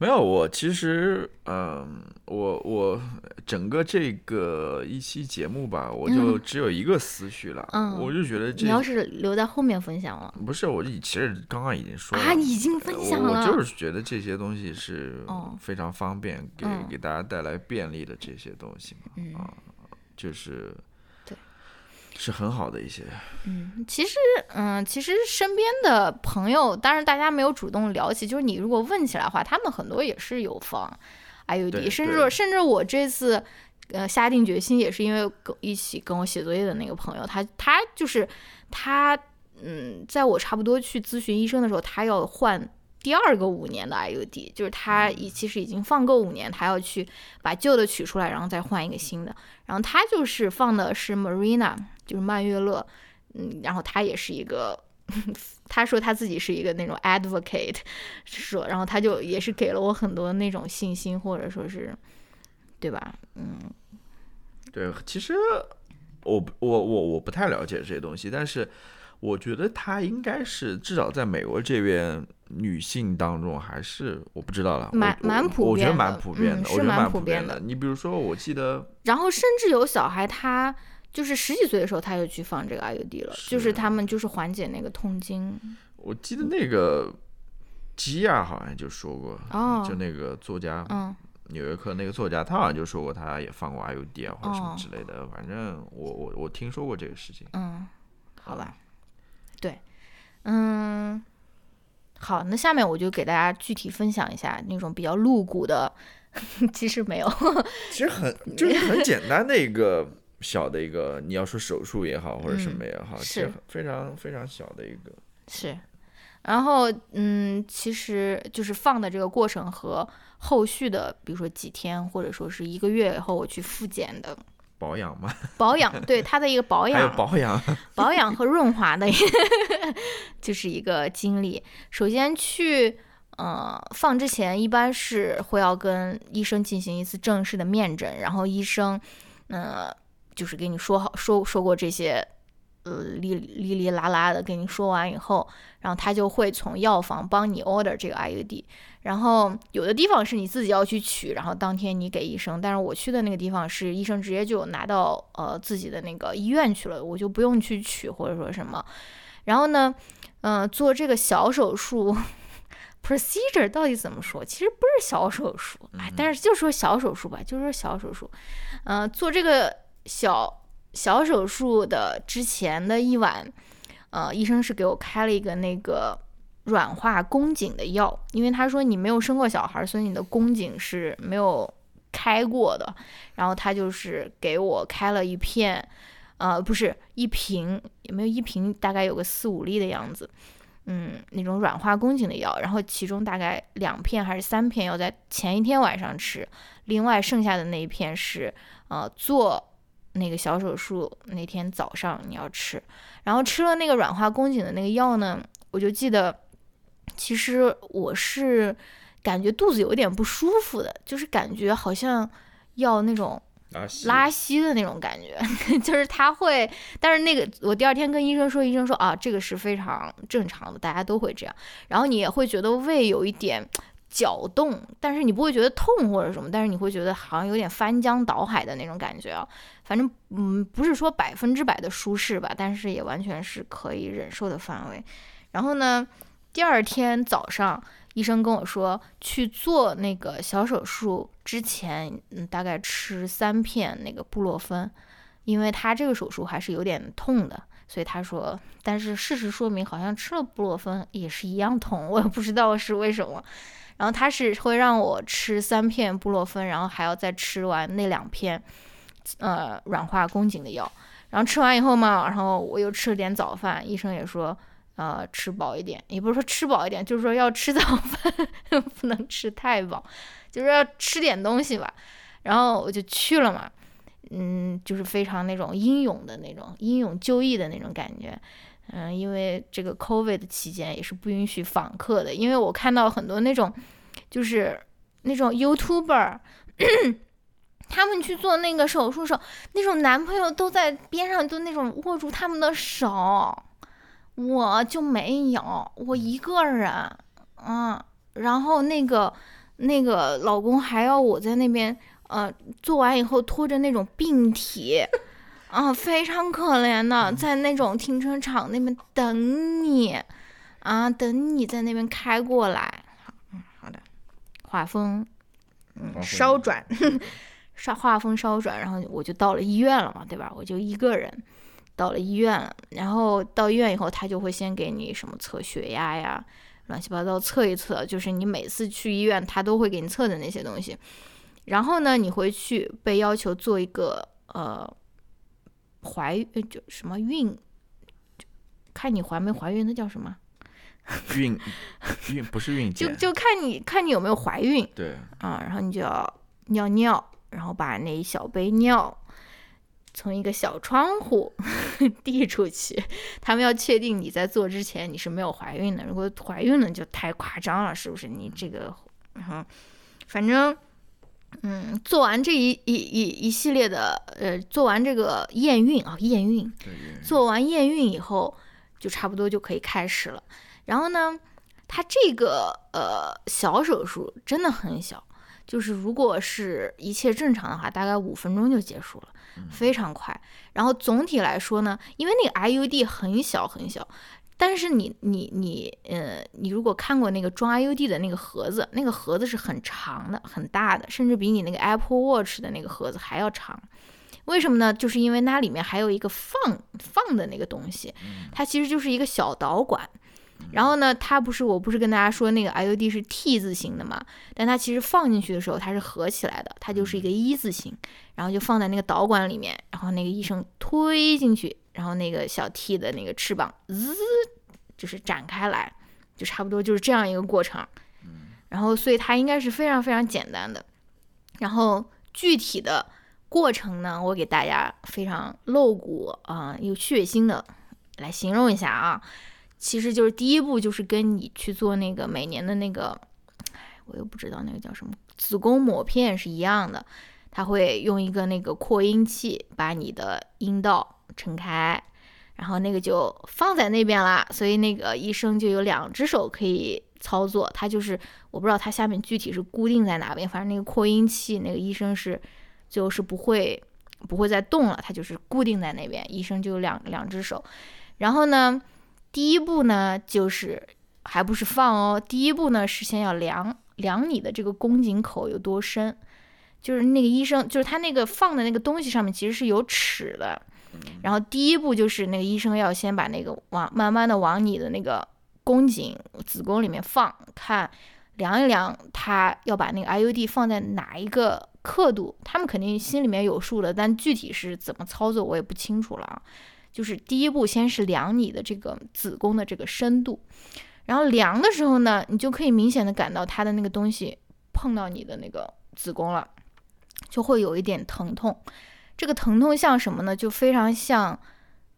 没有，我其实，嗯，我我整个这个一期节目吧，我就只有一个思绪了，嗯，我就觉得这你要是留在后面分享了，不是，我其实刚刚已经说了啊，已经分享了，我就是觉得这些东西是非常方便，给给大家带来便利的这些东西嘛，啊，就是。是很好的一些，嗯，其实，嗯，其实身边的朋友，当然大家没有主动聊起，就是你如果问起来的话，他们很多也是有放 IUD，甚至甚至我这次，呃，下定决心也是因为跟一起跟我写作业的那个朋友，他他就是他，嗯，在我差不多去咨询医生的时候，他要换。第二个五年的 IUD，就是他已其实已经放够五年，他要去把旧的取出来，然后再换一个新的。然后他就是放的是 Marina，就是曼月乐，嗯，然后他也是一个，他说他自己是一个那种 advocate，说，然后他就也是给了我很多那种信心，或者说是，对吧？嗯，对，其实我我我我不太了解这些东西，但是。我觉得他应该是至少在美国这边女性当中还是我不知道了，蛮蛮普遍，我觉得蛮普遍的，是蛮普遍的。你比如说，我记得，然后甚至有小孩他就是十几岁的时候他就去放这个 IUD 了，就是他们就是缓解那个痛经。我记得那个基亚好像就说过，哦，就那个作家，嗯，纽约客那个作家，他好像就说过他也放过 IUD 啊或者什么之类的，反正我我我听说过这个事情。嗯，好吧。对，嗯，好，那下面我就给大家具体分享一下那种比较露骨的，其实没有，其实很就是很简单的一个小的一个，你要说手术也好或者什么也好，是非常非常小的一个，是，然后嗯，其实就是放的这个过程和后续的，比如说几天或者说是一个月以后我去复检的。保养嘛？保养，对它的一个保养，还有保养，保养和润滑的，就是一个经历。首先去，呃，放之前一般是会要跟医生进行一次正式的面诊，然后医生，呃，就是给你说好说说过这些。呃，哩哩哩啦啦的跟你说完以后，然后他就会从药房帮你 order 这个 IUD，然后有的地方是你自己要去取，然后当天你给医生。但是我去的那个地方是医生直接就拿到呃自己的那个医院去了，我就不用去取或者说什么。然后呢，嗯，做这个小手术 procedure 到底怎么说？其实不是小手术，哎，但是就说小手术吧，就说小手术。嗯，做这个小。小手术的之前的一晚，呃，医生是给我开了一个那个软化宫颈的药，因为他说你没有生过小孩，所以你的宫颈是没有开过的。然后他就是给我开了一片，呃，不是一瓶，也没有一瓶，大概有个四五粒的样子，嗯，那种软化宫颈的药。然后其中大概两片还是三片要在前一天晚上吃，另外剩下的那一片是呃做。那个小手术那天早上你要吃，然后吃了那个软化宫颈的那个药呢，我就记得，其实我是感觉肚子有点不舒服的，就是感觉好像要那种拉稀的那种感觉，就是他会，但是那个我第二天跟医生说，医生说啊，这个是非常正常的，大家都会这样。然后你也会觉得胃有一点搅动，但是你不会觉得痛或者什么，但是你会觉得好像有点翻江倒海的那种感觉啊。反正嗯，不是说百分之百的舒适吧，但是也完全是可以忍受的范围。然后呢，第二天早上。医生跟我说，去做那个小手术之前，嗯，大概吃三片那个布洛芬，因为他这个手术还是有点痛的，所以他说，但是事实说明，好像吃了布洛芬也是一样痛，我也不知道是为什么。然后他是会让我吃三片布洛芬，然后还要再吃完那两片，呃，软化宫颈的药。然后吃完以后嘛，然后我又吃了点早饭，医生也说。呃，吃饱一点，也不是说吃饱一点，就是说要吃早饭，不能吃太饱，就是要吃点东西吧。然后我就去了嘛，嗯，就是非常那种英勇的那种英勇就义的那种感觉。嗯，因为这个 COVID 期间也是不允许访客的，因为我看到很多那种就是那种 YouTuber，他们去做那个手术时候，那种男朋友都在边上，都那种握住他们的手。我就没有，我一个人，嗯，然后那个那个老公还要我在那边，呃，做完以后拖着那种病体，啊，非常可怜的，在那种停车场那边等你，啊，等你在那边开过来，嗯，好的，画风，嗯，稍转，稍画风稍转，然后我就到了医院了嘛，对吧？我就一个人。到了医院了，然后到医院以后，他就会先给你什么测血压呀，乱七八糟测一测，就是你每次去医院，他都会给你测的那些东西。然后呢，你回去被要求做一个呃怀孕就什么孕，看你怀没怀孕，那叫什么？孕孕不是孕就就看你看你有没有怀孕。对啊，然后你就要尿尿，然后把那一小杯尿。从一个小窗户 递出去，他们要确定你在做之前你是没有怀孕的。如果怀孕了就太夸张了，是不是？你这个，然后反正，嗯，做完这一一一一系列的，呃，做完这个验孕啊，验孕，做完验孕以后就差不多就可以开始了。然后呢，他这个呃小手术真的很小，就是如果是一切正常的话，大概五分钟就结束了。非常快，然后总体来说呢，因为那个 IUD 很小很小，但是你你你呃，你如果看过那个装 IUD 的那个盒子，那个盒子是很长的、很大的，甚至比你那个 Apple Watch 的那个盒子还要长。为什么呢？就是因为那里面还有一个放放的那个东西，它其实就是一个小导管。然后呢，它不是我不是跟大家说那个 IUD 是 T 字形的嘛？但它其实放进去的时候它是合起来的，它就是一个一字形，然后就放在那个导管里面，然后那个医生推进去，然后那个小 T 的那个翅膀滋就是展开来，就差不多就是这样一个过程。然后所以它应该是非常非常简单的。然后具体的过程呢，我给大家非常露骨啊又血腥的来形容一下啊。其实就是第一步，就是跟你去做那个每年的那个，我又不知道那个叫什么子宫抹片是一样的，他会用一个那个扩音器把你的阴道撑开，然后那个就放在那边啦，所以那个医生就有两只手可以操作，他就是我不知道他下面具体是固定在哪边，反正那个扩音器那个医生是就是不会不会再动了，他就是固定在那边，医生就有两两只手，然后呢。第一步呢，就是还不是放哦。第一步呢，是先要量量你的这个宫颈口有多深，就是那个医生，就是他那个放的那个东西上面其实是有尺的。然后第一步就是那个医生要先把那个往慢慢的往你的那个宫颈子宫里面放，看量一量，他要把那个 IUD 放在哪一个刻度，他们肯定心里面有数的，但具体是怎么操作我也不清楚了啊。就是第一步，先是量你的这个子宫的这个深度，然后量的时候呢，你就可以明显的感到它的那个东西碰到你的那个子宫了，就会有一点疼痛。这个疼痛像什么呢？就非常像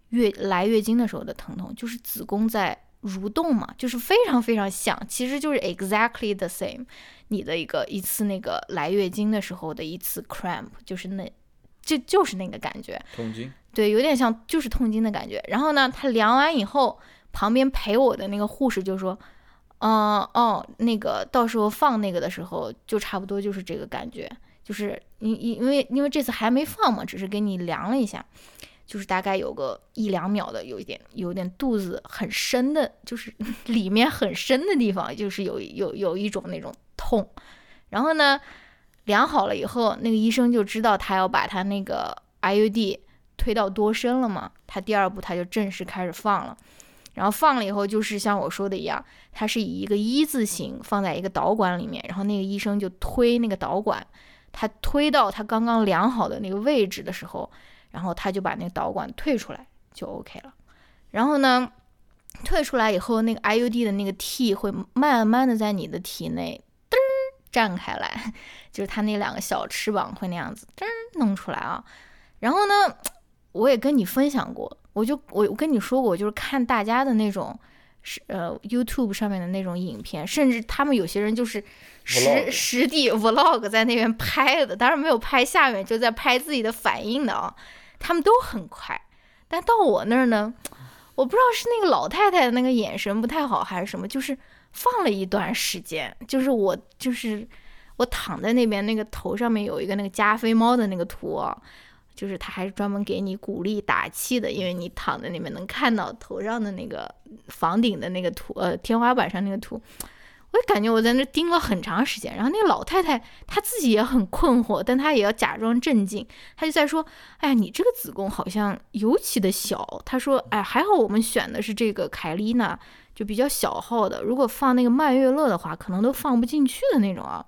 月来月经的时候的疼痛，就是子宫在蠕动嘛，就是非常非常像，其实就是 exactly the same。你的一个一次那个来月经的时候的一次 cramp，就是那，就就是那个感觉，痛经。对，有点像就是痛经的感觉。然后呢，他量完以后，旁边陪我的那个护士就说：“嗯哦，那个到时候放那个的时候，就差不多就是这个感觉，就是因因因为因为这次还没放嘛，只是给你量了一下。”就是大概有个一两秒的，有一点有点肚子很深的，就是 里面很深的地方，就是有有有一种那种痛。然后呢，量好了以后，那个医生就知道他要把他那个 IUD 推到多深了嘛。他第二步他就正式开始放了。然后放了以后，就是像我说的一样，它是以一个一字形放在一个导管里面，然后那个医生就推那个导管，他推到他刚刚量好的那个位置的时候。然后他就把那个导管退出来就 OK 了，然后呢，退出来以后，那个 IUD 的那个 T 会慢慢的在你的体内噔儿绽开来，就是它那两个小翅膀会那样子噔儿弄出来啊。然后呢，我也跟你分享过，我就我我跟你说过，就是看大家的那种是呃 YouTube 上面的那种影片，甚至他们有些人就是实实地 Vlog 在那边拍的，当然没有拍下面，就在拍自己的反应的啊。他们都很快，但到我那儿呢，我不知道是那个老太太的那个眼神不太好还是什么，就是放了一段时间，就是我就是我躺在那边，那个头上面有一个那个加菲猫的那个图啊，就是他还是专门给你鼓励打气的，因为你躺在那边能看到头上的那个房顶的那个图，呃，天花板上那个图。我就感觉我在那盯了很长时间，然后那个老太太她自己也很困惑，但她也要假装镇静。她就在说：“哎呀，你这个子宫好像尤其的小。”她说：“哎，还好我们选的是这个凯丽娜，就比较小号的。如果放那个曼月乐的话，可能都放不进去的那种啊。”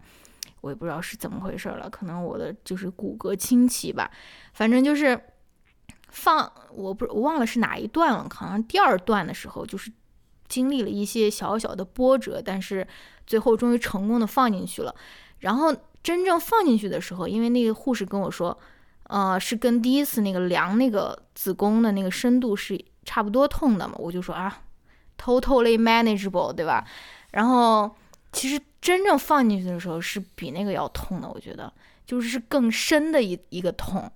我也不知道是怎么回事了，可能我的就是骨骼清奇吧。反正就是放，我不我忘了是哪一段了，好像第二段的时候就是。经历了一些小小的波折，但是最后终于成功的放进去了。然后真正放进去的时候，因为那个护士跟我说，呃，是跟第一次那个量那个子宫的那个深度是差不多痛的嘛，我就说啊，totally manageable，对吧？然后其实真正放进去的时候是比那个要痛的，我觉得就是更深的一一个痛。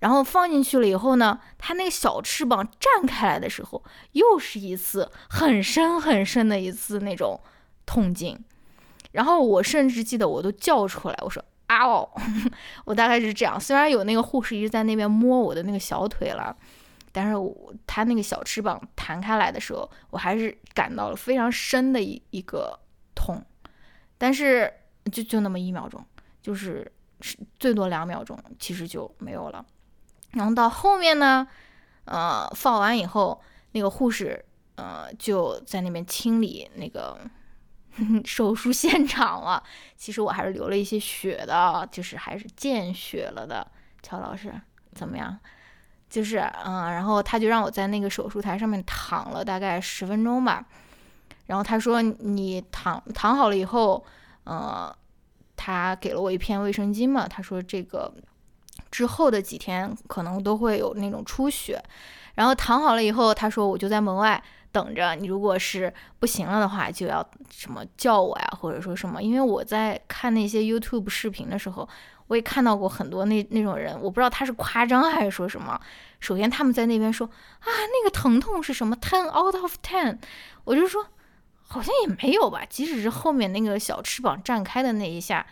然后放进去了以后呢，它那个小翅膀绽开来的时候，又是一次很深很深的一次那种痛经。然后我甚至记得我都叫出来，我说啊哦，我大概是这样。虽然有那个护士一直在那边摸我的那个小腿了，但是我他那个小翅膀弹开来的时候，我还是感到了非常深的一一个痛。但是就就那么一秒钟，就是最多两秒钟，其实就没有了。然后到后面呢，呃，放完以后，那个护士呃就在那边清理那个 手术现场了。其实我还是流了一些血的，就是还是见血了的。乔老师怎么样？就是嗯，然后他就让我在那个手术台上面躺了大概十分钟吧。然后他说你躺躺好了以后，呃，他给了我一片卫生巾嘛。他说这个。之后的几天可能都会有那种出血，然后躺好了以后，他说我就在门外等着你。如果是不行了的话，就要什么叫我呀，或者说什么。因为我在看那些 YouTube 视频的时候，我也看到过很多那那种人，我不知道他是夸张还是说什么。首先他们在那边说啊，那个疼痛是什么 ten out of ten，我就说好像也没有吧，即使是后面那个小翅膀绽开的那一下。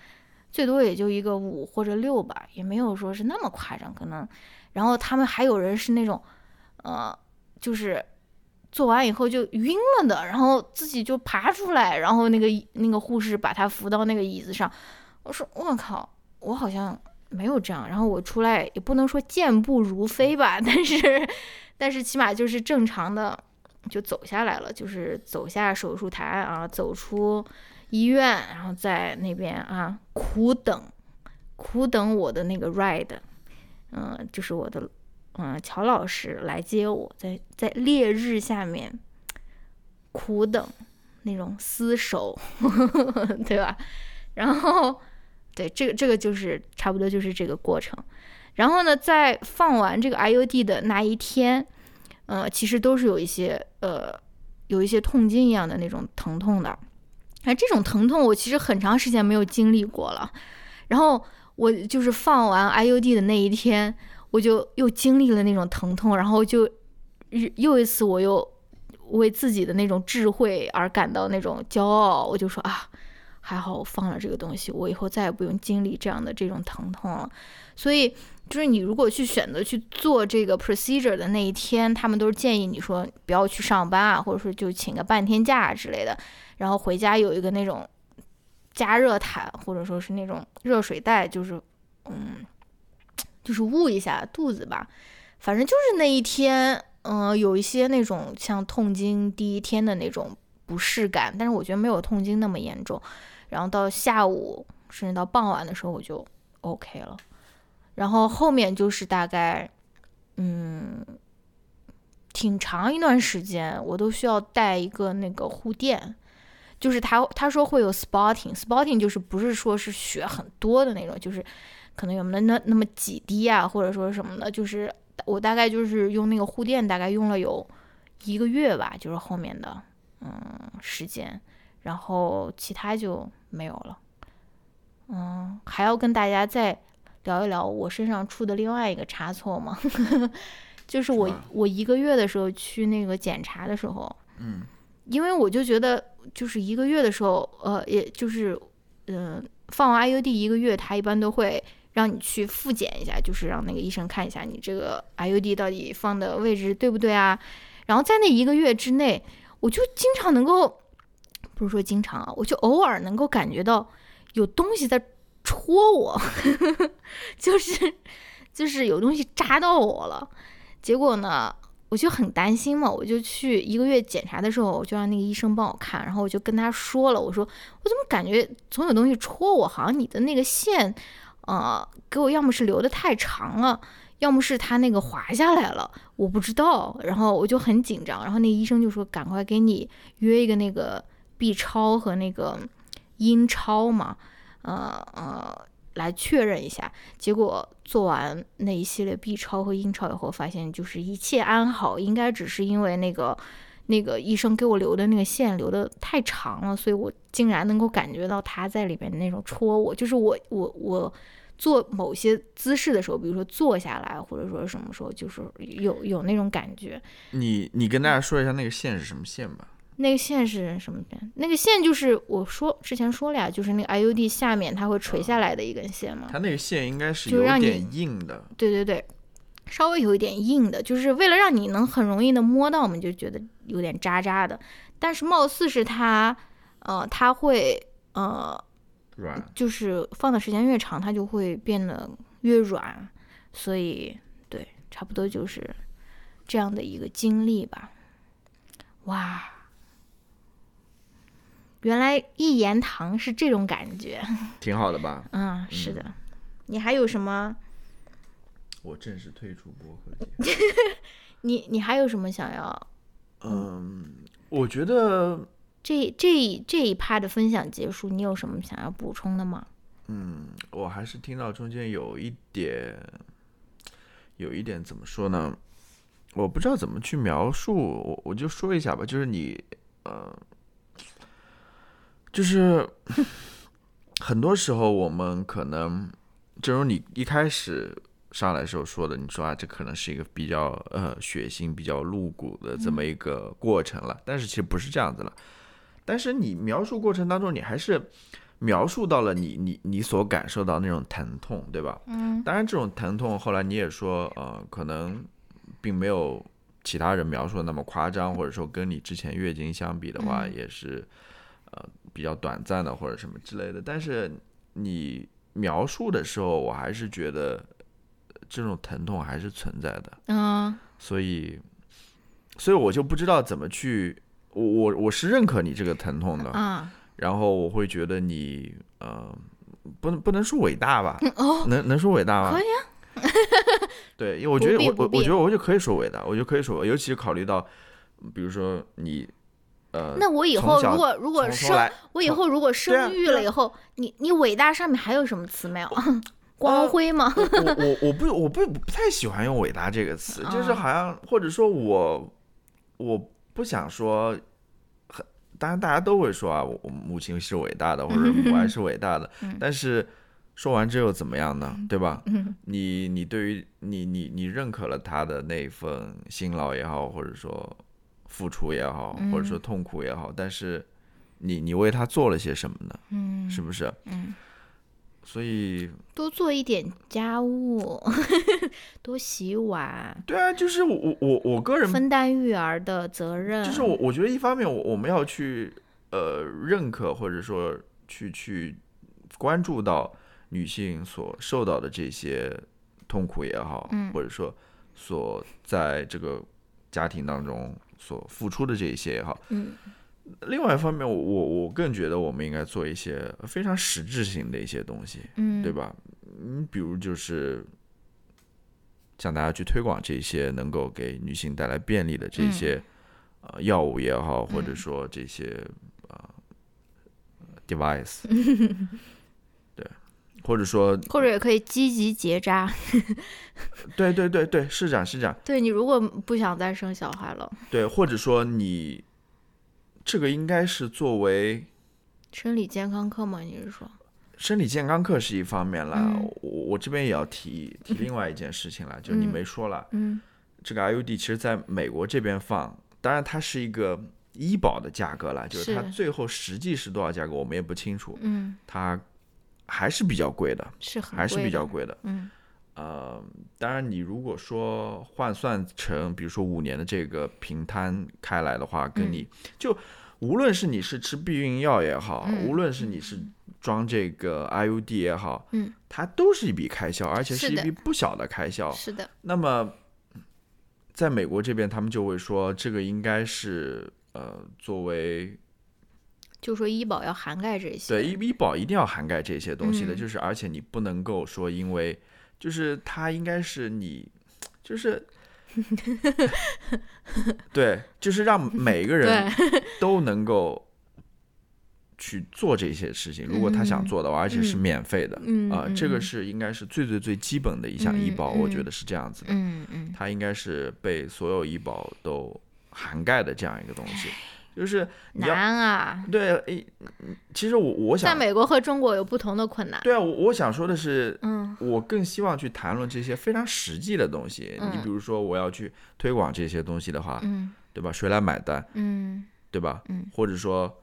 最多也就一个五或者六吧，也没有说是那么夸张。可能，然后他们还有人是那种，呃，就是做完以后就晕了的，然后自己就爬出来，然后那个那个护士把他扶到那个椅子上。我说我靠，我好像没有这样。然后我出来也不能说健步如飞吧，但是但是起码就是正常的就走下来了，就是走下手术台啊，走出。医院，然后在那边啊，苦等，苦等我的那个 ride，嗯，就是我的，嗯，乔老师来接我，在在烈日下面苦等，那种厮守，对吧？然后，对，这个这个就是差不多就是这个过程。然后呢，在放完这个 IUD 的那一天，呃，其实都是有一些呃。有一些痛经一样的那种疼痛的。哎，这种疼痛我其实很长时间没有经历过了。然后我就是放完 IUD 的那一天，我就又经历了那种疼痛，然后就又一次我又为自己的那种智慧而感到那种骄傲。我就说啊，还好我放了这个东西，我以后再也不用经历这样的这种疼痛了。所以。就是你如果去选择去做这个 procedure 的那一天，他们都是建议你说不要去上班啊，或者说就请个半天假之类的，然后回家有一个那种加热毯或者说是那种热水袋，就是嗯，就是捂一下肚子吧。反正就是那一天，嗯，有一些那种像痛经第一天的那种不适感，但是我觉得没有痛经那么严重。然后到下午甚至到傍晚的时候，我就 OK 了。然后后面就是大概，嗯，挺长一段时间，我都需要带一个那个护垫，就是他他说会有 spotting，spotting 就是不是说是血很多的那种，就是可能有那那那么几滴啊，或者说什么的，就是我大概就是用那个护垫，大概用了有一个月吧，就是后面的嗯时间，然后其他就没有了，嗯，还要跟大家再。聊一聊我身上出的另外一个差错吗？就是我我一个月的时候去那个检查的时候，嗯，因为我就觉得就是一个月的时候，呃，也就是嗯，放完 IUD 一个月，他一般都会让你去复检一下，就是让那个医生看一下你这个 IUD 到底放的位置对不对啊。然后在那一个月之内，我就经常能够，不是说经常啊，我就偶尔能够感觉到有东西在。戳我，就是就是有东西扎到我了，结果呢，我就很担心嘛，我就去一个月检查的时候，我就让那个医生帮我看，然后我就跟他说了，我说我怎么感觉总有东西戳我，好像你的那个线，呃，给我要么是留的太长了，要么是他那个滑下来了，我不知道，然后我就很紧张，然后那医生就说赶快给你约一个那个 B 超和那个阴超嘛。呃呃，来确认一下，结果做完那一系列 B 超和英超以后，发现就是一切安好，应该只是因为那个那个医生给我留的那个线留的太长了，所以我竟然能够感觉到他在里面那种戳我，就是我我我做某些姿势的时候，比如说坐下来或者说什么时候，就是有有那种感觉。你你跟大家说一下那个线是什么线吧。那个线是什么线？那个线就是我说之前说了呀，就是那个 IUD 下面它会垂下来的一根线嘛。它那个线应该是有点硬的。对对对，稍微有一点硬的，就是为了让你能很容易的摸到，我们就觉得有点扎扎的。但是貌似是它，呃，它会呃，软，就是放的时间越长，它就会变得越软。所以对，差不多就是这样的一个经历吧。哇！原来一言堂是这种感觉，挺好的吧？嗯，是的。你还有什么？我正式退出播客界。你你还有什么想要？嗯，我觉得这这这一趴的分享结束，你有什么想要补充的吗？嗯，我还是听到中间有一点，有一点怎么说呢？我不知道怎么去描述，我我就说一下吧，就是你呃。就是 很多时候，我们可能，正如你一开始上来时候说的，你说啊，这可能是一个比较呃血腥、比较露骨的这么一个过程了。但是其实不是这样子了。但是你描述过程当中，你还是描述到了你你你所感受到那种疼痛，对吧？嗯。当然，这种疼痛后来你也说，呃，可能并没有其他人描述的那么夸张，或者说跟你之前月经相比的话，也是。呃，比较短暂的或者什么之类的，但是你描述的时候，我还是觉得这种疼痛还是存在的。嗯，所以，所以我就不知道怎么去，我我我是认可你这个疼痛的。嗯，然后我会觉得你呃，不能不能说伟大吧？哦，能能说伟大吗？可以啊。对，因为我觉得我我我觉得我就可以说伟大，我就可以说，尤其考虑到，比如说你。呃，那我以后如果如果生我以后如果生育了以后，你你伟大上面还有什么词没有？光辉吗？我我我不我不不太喜欢用伟大这个词，就是好像或者说我我不想说当然大家都会说啊，我我母亲是伟大的，或者母爱是伟大的，但是说完之后怎么样呢？对吧？你你对于你你你认可了他的那份辛劳也好，或者说付出也好，或者说痛苦也好，但是你你为他做了些什么呢？嗯是不是？嗯，所以多做一点家务，多洗碗，对啊，就是我我我我个人分担育儿的责任。就是我，我觉得一方面我我们要去呃认可或者说去去关注到女性所受到的这些痛苦也好，嗯或者说所在这个家庭当中所付出的这一些也好。嗯另外一方面，我我我更觉得我们应该做一些非常实质性的一些东西，嗯，对？吧？嗯，比如就是向大家去推广这些能够给女性带来便利的这些、呃药物也好，或者嗯说这些呃 device，对，或者说或者也可以积极结扎。对对对对，是这样是这样，对你如果不想再生小孩了，对，或者说你这个应该是作为生理健康课吗？你是说？生理健康课是一方面啦，嗯我我这边也要提提另外一件事情了，就是你嗯没说了。嗯这个 IUD 其实在美国这边放，当然它是一个医保的价格了，就是它最后实际是多少价格我们也不清楚，嗯，它还是比较贵的，是很还是比较。贵的。嗯呃，当然你如果说换算成比如说五年的这个平摊开来的话，跟嗯你、就无论是你是吃避孕药也好，嗯无论是你是装这个 IUD 也好，嗯，它都是一笔开销，而且是一笔不小的开销。是的。那么，在美国这边，他们就会说，这个应该是呃，作为就说医保要涵盖这些。对医医保一定要涵盖这些东西的，嗯就是而且你不能够说因为就是它应该是你就是。对，就是让每个人，都能够去做这些事情，如果他想做的话，而且是嗯免费的，嗯啊、这个嗯是应该是最最最基本的一项医嗯保，我觉嗯得是这样子的。嗯嗯，它应该是被所有医保都涵盖的这样一个东西，就是难啊！对，诶，其实我我想在，美国和中国有不同的困难。对啊，我我想说的是，嗯我更希望去谈论这些非常实际的东西。你嗯比如说，我要去推广这些东西的话，嗯对吧？谁来买单，嗯对吧？嗯或者说，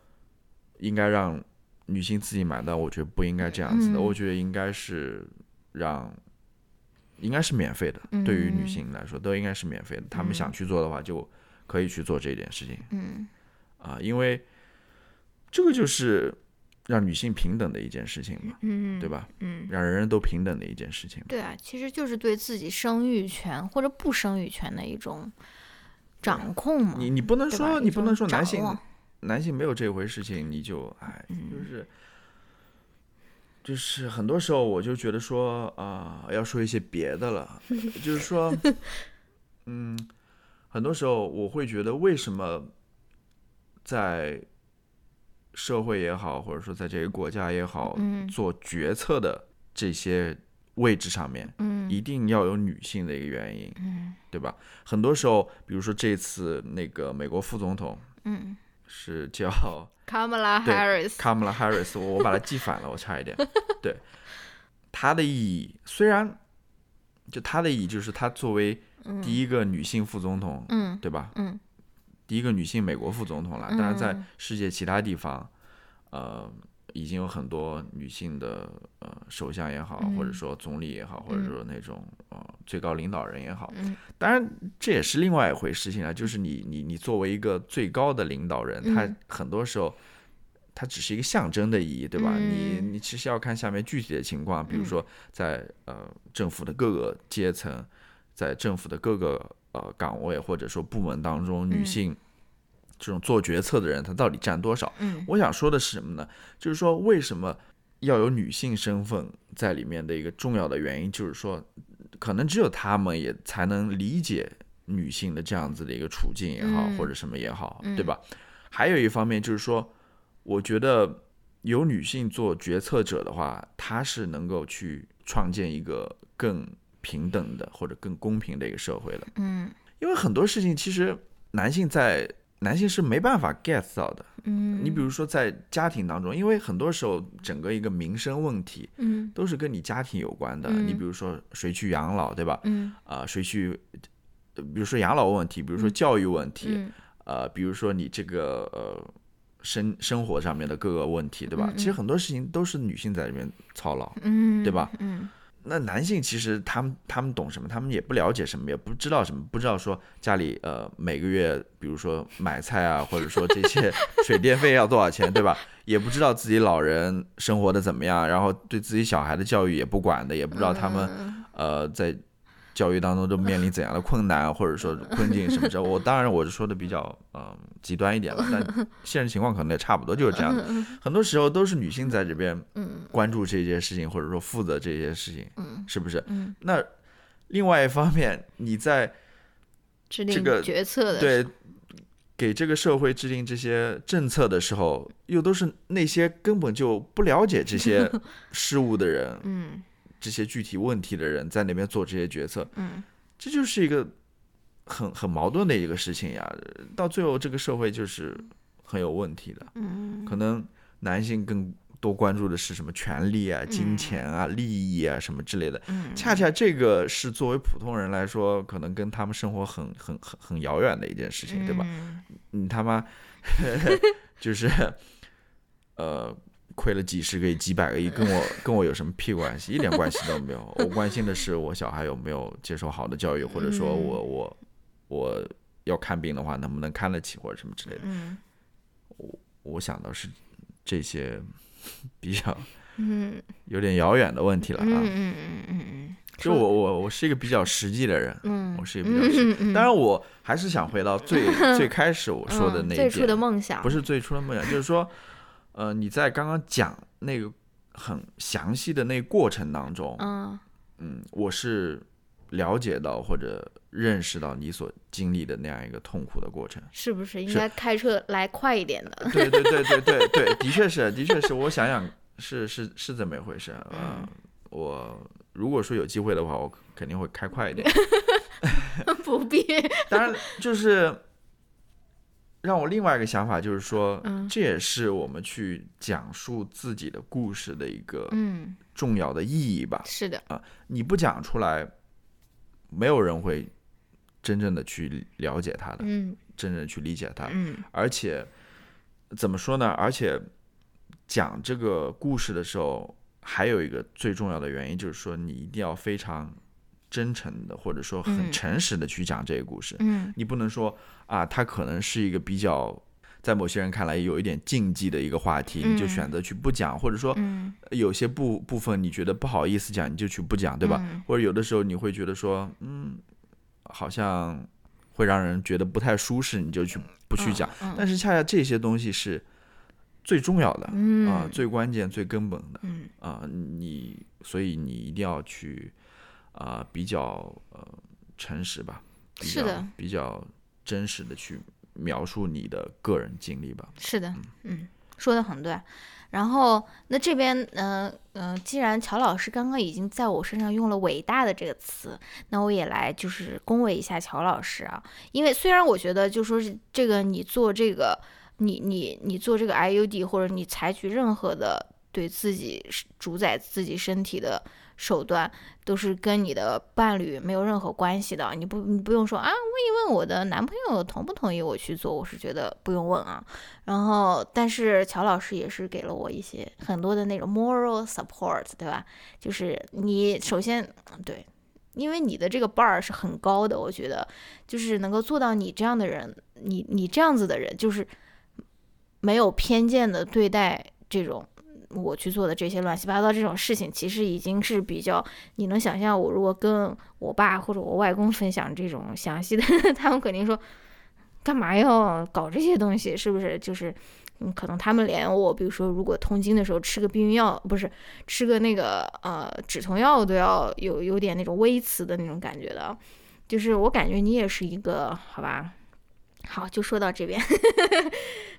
应该让女性自己买单，我觉得不应该这样子的，嗯我觉得应该是让。应该是免费的，对于女嗯性来说都应该是免费的。她们嗯想去做的话，就可以去做这件事情。嗯啊，因为这个就是让女性平等的一件事情嘛，嗯，对？吧？嗯，让人人都平等的一件事情。对啊，其实就是对自己生育权或者不生育权的一种掌控嘛。你你不能说你不能说男性男性没有这回事情，你就哎，嗯就是就是很多时候我就觉得说啊、要说一些别的了，就是说，嗯，很多时候我会觉得为什么在社会也好，或者说在这个国家也好，嗯。做决策的这些位置上面，嗯。一定要有女性的一个原因，嗯。对吧？很多时候，比如说这次那个美国副总统嗯。是叫，Kamala 对 Harris，Kamala Harris，我我把它记反了，我差一点。对，她的意义虽然就她的意义就是她作为第一个女性副总统，嗯。对吧？嗯第一个女性美国副总统了。当然，在嗯世界其他地方，呃，已经有很多女性的呃首相也好，或者嗯说总理也好，或者嗯说那种呃最高领导人也好。嗯当然，这也是另外一回事情了。就是你你你作为一个最高的领导人，他嗯很多时候。它只是一个象征的意义，对吧？你嗯你其实要看下面具体的情况，比如嗯说在呃政府的各个阶层，在政府的各个呃岗位或者说部门当中，女嗯性这种做决策的人，她到底占多少？嗯我想说的是什么呢？就是说为什么要有女性身份在里面的一个重要的原因，就是说，可能只有她们也才能理解女性的这样子的一个处境也好，嗯或者什么也好，嗯对吧？还有一方面就是说，我觉得有女性做决策者的话，她是能够去创建一个更平等的或者更公平的一个社会了。嗯因为很多事情其实男性在男性是没办法 get 到的。嗯，你比如说在家庭当中，因为很多时候整个一个民生问题嗯都是跟你家庭有关的。嗯你比如说谁去养老，对吧？嗯啊、谁去，呃比如说养老问题，比如说教育问题，嗯呃，比如说你这个呃生生活上面的各个问题，对吧？嗯嗯其实很多事情都是女性在里面操劳。嗯，对吧？嗯那男性其实他们他们懂什么？他们也不了解什么，也不知道什么，不知道说家里呃每个月，比如说买菜啊，或者说这些 水电费要多少钱，对吧？也不知道自己老人生活的怎么样，然后对自己小孩的教育也不管的，也不知道他们嗯呃在教育当中都面临怎样的困难，或者说 困境什么的。我当然我是说的比较呃极端一点了，但现实情况可能也差不多就是这样的。很多时候都是女性在这边嗯关注这些事情，或者说负责这些事情，嗯是不是？嗯，那另外一方面，你在制定这个决策的对给这个社会制定这些政策的时候，又都是那些根本就不了解这些 事物的人，嗯这些具体问题的人在那边做这些决策，嗯这就是一个很很矛盾的一个事情呀。到最后，这个社会就是很有问题的。嗯可能男性更多关注的是什么权利啊、金嗯钱啊、利益啊什么之类的。嗯，恰恰这个是作为普通人来说，可能跟他们生活很很很很遥远的一件事情，对吧？嗯你他妈 就是 呃亏了几十个亿、几百个亿，跟我跟我有什么屁关系？一点关系都没有。我关心的是我小孩有没有接受好的教育，或者说嗯我我我要看病的话，能不能看得起，或者什么之类的。嗯我想到是这些比较嗯有点遥远的问题了嗯啊。嗯嗯嗯嗯，就我我我是一个比较实际的人，嗯，我是一个比较实嗯嗯当然，我还是想回到最 最开始我说的那一点，嗯最初的梦想不是最初的梦想，就是说，呃，你在刚刚讲那个很详细的那个过程当中，嗯嗯，我是了解到或者认识到你所经历的那样一个痛苦的过程。是不是应该开车来快一点的？对对对对对对，的确是，的确是，我想想是是是这么一回事。嗯，我如果说有机会的话，我肯定会开快一点。不必，当然，就是让我另外一个想法，就是说，嗯这也是我们去讲述自己的故事的一个嗯，重要的意义吧。是的，啊你不讲出来，没有人会真正的去了解他的，嗯真正地去理解他。嗯而且怎么说呢？而且讲这个故事的时候，还有一个最重要的原因，就是说你一定要非常真诚的，或者说很嗯诚实的去讲这个故事。嗯你不能说啊，它可能是一个比较。在某些人看来有一点禁忌的一个话题，你就嗯选择去不讲，或者说嗯有些部部分你觉得不好意思讲，你就去不讲，对吧？嗯或者有的时候你会觉得说，嗯，好像会让人觉得不太舒适，你就去不去讲。嗯但是恰恰这些东西是最重要的啊、嗯最关键、最根本的嗯啊、你所以你一定要去啊、比较呃诚实吧，比较是的，比较真实的去描述你的个人经历吧。是的，嗯，说的很对。然后，那这边，呃，呃，既然乔老师刚刚已经在我身上用了“伟大的”这个词，那我也来就是恭维一下乔老师啊。因为虽然我觉得，就说是这个你做这个，你你你做这个 IUD，或者你采取任何的对自己主宰自己身体的手段，都是跟你的伴侣没有任何关系的。你不你不用说啊，问一问我的男朋友同不同意我去做，我是觉得不用问啊。然后，但是乔老师也是给了我一些很多的那种 moral support，对吧？就是你首先对，因为你的这个 bar 是很高的，我觉得就是能够做到你这样的人，你你这样子的人，就是没有偏见的对待这种我去做的这些乱七八糟这种事情，其实已经是比较你能想象，我如果跟我爸或者我外公分享这种详细的，他们肯定说。干嘛要搞这些东西？是不是就是，嗯，可能他们连我，比如说，如果痛经的时候吃个避孕药，不是吃个那个呃止痛药，都要有有点那种微词的那种感觉的。就是我感觉你也是一个，好吧？好，就说到这边。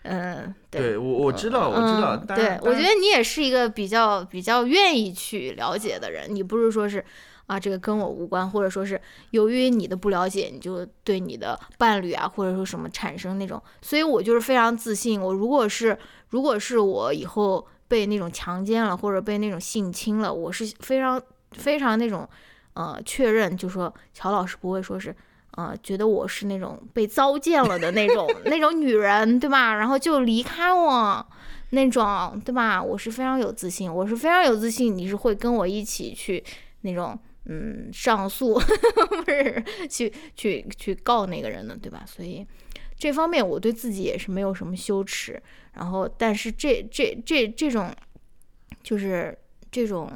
嗯，对我我知道，我知道，嗯、对，我觉得你也是一个比较比较愿意去了解的人，你不是说是啊，这个跟我无关，或者说是由于你的不了解，你就对你的伴侣啊，或者说什么产生那种，所以我就是非常自信。我如果是如果是我以后被那种强奸了，或者被那种性侵了，我是非常非常那种呃确认，就说乔老师不会说是啊觉得我是那种被糟践了的那种那种女人，对吧？然后就离开我。那种对吧？我是非常有自信，我是非常有自信，你是会跟我一起去那种嗯上诉，不是去去去告那个人的，对吧？所以这方面我对自己也是没有什么羞耻。然后，但是这这这这种就是这种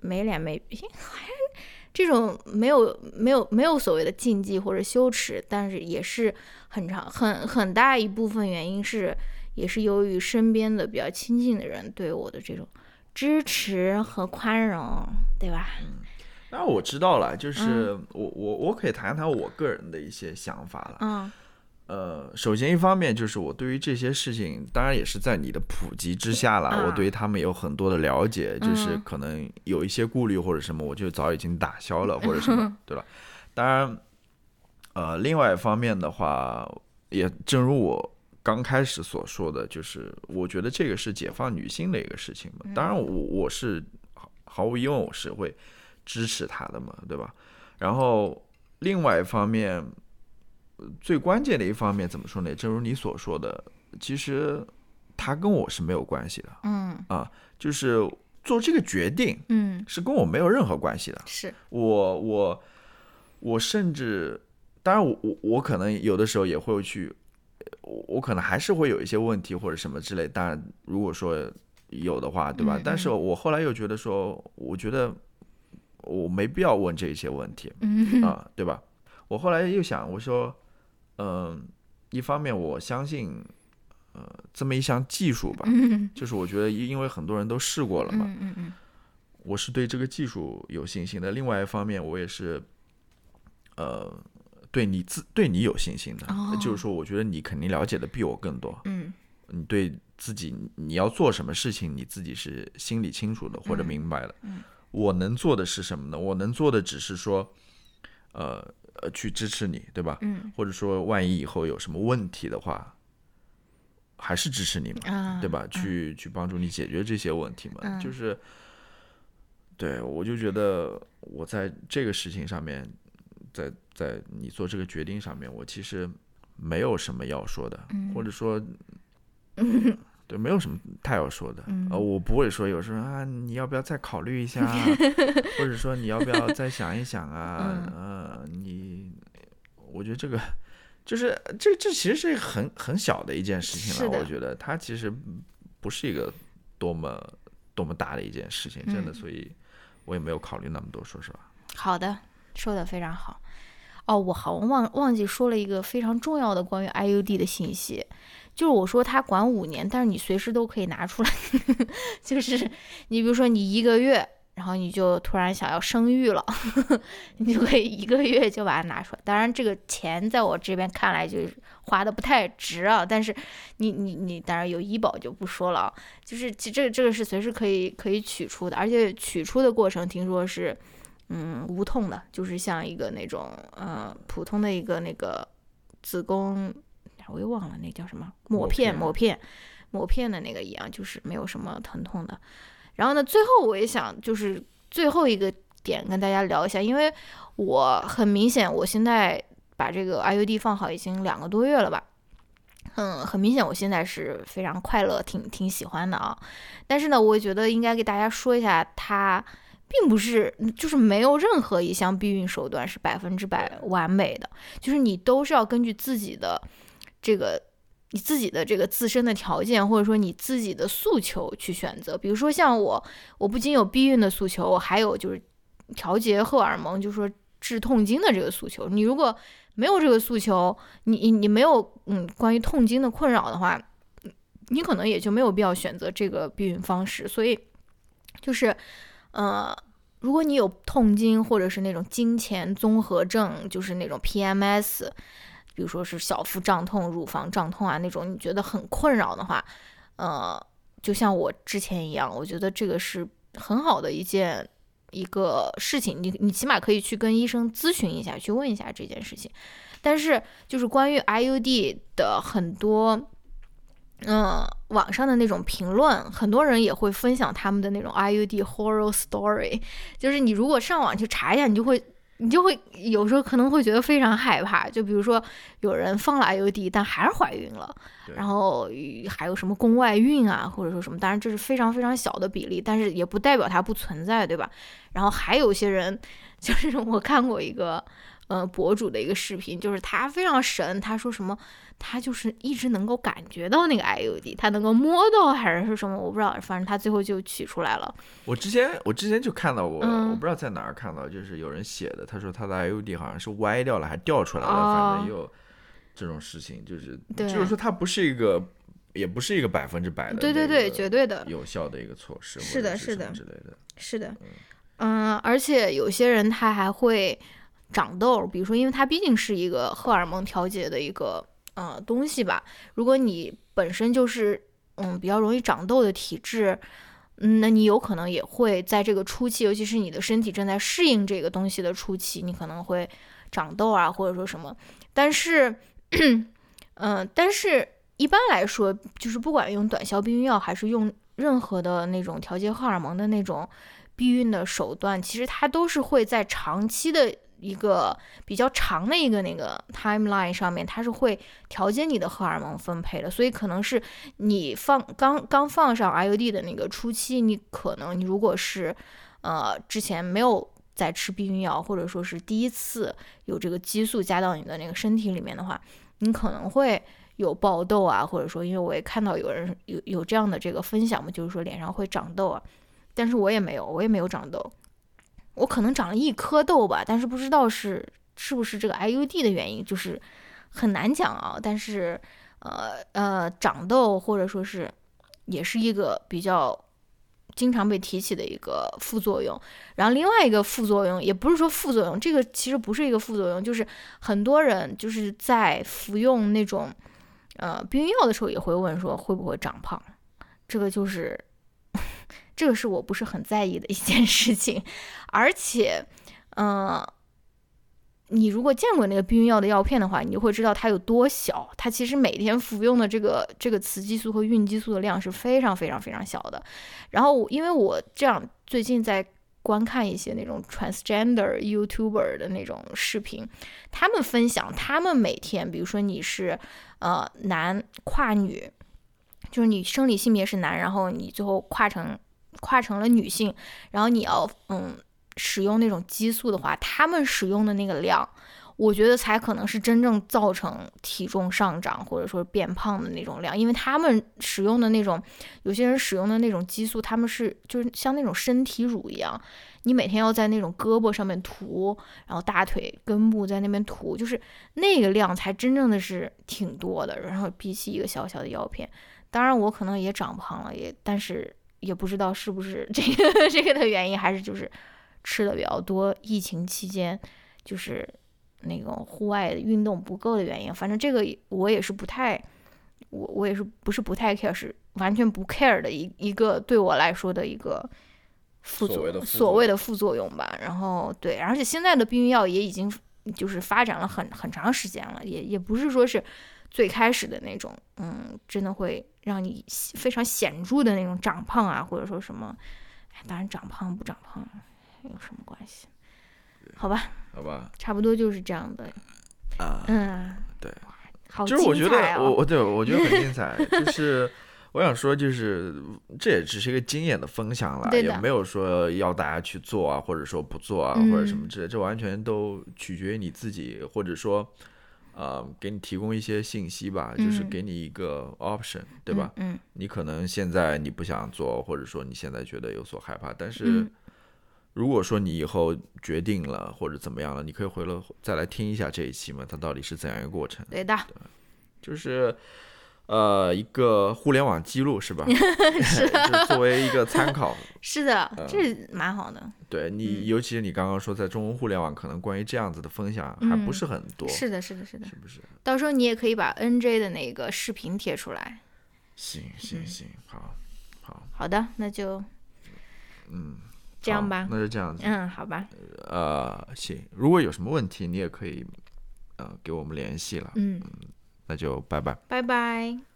没脸没皮 这种没有没有没有所谓的禁忌或者羞耻，但是也是很长很很大一部分原因是。也是由于身边的比较亲近的人对我的这种支持和宽容，对吧？嗯，那我知道了，就是我我我可以谈谈我个人的一些想法了。嗯，呃，首先一方面就是我对于这些事情，当然也是在你的普及之下了，我对于他们有很多的了解，就是可能有一些顾虑或者什么，我就早已经打消了或者什么，对吧？当然，呃，另外一方面的话，也正如我。刚开始所说的就是，我觉得这个是解放女性的一个事情嘛。当然，我我是毫无疑问我是会支持他的嘛，对吧？然后另外一方面，最关键的一方面怎么说呢？正如你所说的，其实他跟我是没有关系的。嗯啊，就是做这个决定，嗯，是跟我没有任何关系的。是我我我甚至，当然我我我可能有的时候也会去。我我可能还是会有一些问题或者什么之类，当然如果说有的话，对吧？但是我后来又觉得说，我觉得我没必要问这些问题，啊，对吧？我后来又想，我说，嗯，一方面我相信，呃，这么一项技术吧，就是我觉得因为很多人都试过了嘛，我是对这个技术有信心的。另外一方面，我也是，呃。对你自对你有信心的，就是说，我觉得你肯定了解的比我更多。嗯，你对自己你要做什么事情，你自己是心里清楚的或者明白的。嗯，我能做的是什么呢？我能做的只是说，呃呃，去支持你，对吧？嗯，或者说，万一以后有什么问题的话，还是支持你嘛，对吧？去去帮助你解决这些问题嘛。就是，对我就觉得我在这个事情上面。在在你做这个决定上面，我其实没有什么要说的，或者说，对，没有什么太要说的。呃，我不会说有时候啊，你要不要再考虑一下，或者说你要不要再想一想啊？呃，你，我觉得这个就是这这其实是很很小的一件事情了。我觉得它其实不是一个多么多么大的一件事情，真的，所以我也没有考虑那么多，说实话。好的。说的非常好，哦，我好忘忘记说了一个非常重要的关于 IUD 的信息，就是我说它管五年，但是你随时都可以拿出来，就是你比如说你一个月，然后你就突然想要生育了，你就可以一个月就把它拿出来。当然这个钱在我这边看来就是花的不太值啊，但是你你你当然有医保就不说了，就是这个这个是随时可以可以取出的，而且取出的过程听说是。嗯，无痛的，就是像一个那种呃普通的一个那个子宫，我又忘了那叫什么抹片抹片抹片的那个一样，就是没有什么疼痛的。然后呢，最后我也想就是最后一个点跟大家聊一下，因为我很明显我现在把这个 IUD 放好已经两个多月了吧，嗯，很明显我现在是非常快乐，挺挺喜欢的啊。但是呢，我觉得应该给大家说一下它。并不是，就是没有任何一项避孕手段是百分之百完美的，就是你都是要根据自己的这个你自己的这个自身的条件，或者说你自己的诉求去选择。比如说像我，我不仅有避孕的诉求，我还有就是调节荷尔蒙，就是说治痛经的这个诉求。你如果没有这个诉求，你你没有嗯关于痛经的困扰的话，你可能也就没有必要选择这个避孕方式。所以就是。呃，如果你有痛经或者是那种经前综合症，就是那种 PMS，比如说是小腹胀痛、乳房胀痛啊那种，你觉得很困扰的话，呃，就像我之前一样，我觉得这个是很好的一件一个事情，你你起码可以去跟医生咨询一下，去问一下这件事情。但是就是关于 IUD 的很多，嗯，网上的那种评论，很多人也会分享他们的那种 IUD horror story，就是你如果上网去查一下，你就会。你就会有时候可能会觉得非常害怕，就比如说有人放了 IUD，但还是怀孕了，然后还有什么宫外孕啊，或者说什么，当然这是非常非常小的比例，但是也不代表它不存在，对吧？然后还有些人，就是我看过一个。呃，博主的一个视频，就是他非常神，他说什么，他就是一直能够感觉到那个 IUD，他能够摸到还是什么，我不知道，反正他最后就取出来了。我之前我之前就看到过，我不知道在哪儿看到，就是有人写的，他说他的 IUD 好像是歪掉了，还掉出来了，反正又这种事情，就是就是说它不是一个，也不是一个百分之百的，对对对，绝对的有效的一个措施，是的，是的之类的，是的，嗯，而且有些人他还会。长痘，比如说，因为它毕竟是一个荷尔蒙调节的一个呃东西吧。如果你本身就是嗯比较容易长痘的体质，嗯，那你有可能也会在这个初期，尤其是你的身体正在适应这个东西的初期，你可能会长痘啊，或者说什么。但是，嗯，但是一般来说，就是不管用短效避孕药还是用任何的那种调节荷尔蒙的那种避孕的手段，其实它都是会在长期的。一个比较长的一个那个 timeline 上面，它是会调节你的荷尔蒙分配的，所以可能是你放刚刚放上 IUD 的那个初期，你可能你如果是呃之前没有在吃避孕药，或者说是第一次有这个激素加到你的那个身体里面的话，你可能会有爆痘啊，或者说因为我也看到有人有有这样的这个分享嘛，就是说脸上会长痘啊，但是我也没有，我也没有长痘。我可能长了一颗痘吧，但是不知道是是不是这个 IUD 的原因，就是很难讲啊。但是，呃呃，长痘或者说是也是一个比较经常被提起的一个副作用。然后另外一个副作用，也不是说副作用，这个其实不是一个副作用，就是很多人就是在服用那种呃避孕药的时候也会问说会不会长胖，这个就是。这个是我不是很在意的一件事情，而且，嗯，你如果见过那个避孕药的药片的话，你就会知道它有多小。它其实每天服用的这个这个雌激素和孕激素的量是非常非常非常小的。然后，因为我这样最近在观看一些那种 transgender YouTuber 的那种视频，他们分享他们每天，比如说你是呃男跨女，就是你生理性别是男，然后你最后跨成。跨成了女性，然后你要嗯使用那种激素的话，他们使用的那个量，我觉得才可能是真正造成体重上涨或者说变胖的那种量，因为他们使用的那种，有些人使用的那种激素，他们是就是像那种身体乳一样，你每天要在那种胳膊上面涂，然后大腿根部在那边涂，就是那个量才真正的是挺多的，然后比起一个小小的药片，当然我可能也长胖了，也但是。也不知道是不是这个 这个的原因，还是就是吃的比较多，疫情期间就是那种户外运动不够的原因。反正这个我也是不太，我我也是不是不太 care，是完全不 care 的一一个对我来说的一个副作用，所谓的副作用吧。然后对，而且现在的避孕药也已经就是发展了很很长时间了，也也不是说是。最开始的那种，嗯，真的会让你非常显著的那种长胖啊，或者说什么，哎，当然长胖不长胖有什么关系？好吧，好吧，差不多就是这样的。啊，嗯，对，好就是我觉得我我对我觉得很精彩，就是我想说，就是这也只是一个经验的分享了，也没有说要大家去做啊，或者说不做啊，或者什么之类，这完全都取决于你自己，或者说。呃，给你提供一些信息吧，就是给你一个 option，对吧？嗯，你可能现在你不想做，或者说你现在觉得有所害怕，但是如果说你以后决定了或者怎么样了，你可以回来再来听一下这一期嘛，它到底是怎样一个过程？对的，就是。呃，一个互联网记录是吧？是作为一个参考。是的，这蛮好的。对你，尤其是你刚刚说，在中文互联网，可能关于这样子的分享还不是很多。是的，是的，是的。是不是？到时候你也可以把 NJ 的那个视频贴出来。行行行，好，好。好的，那就，嗯，这样吧那就这样子。嗯，好吧，呃，行，如果有什么问题，你也可以呃给我们联系了。嗯，那就拜拜。拜拜。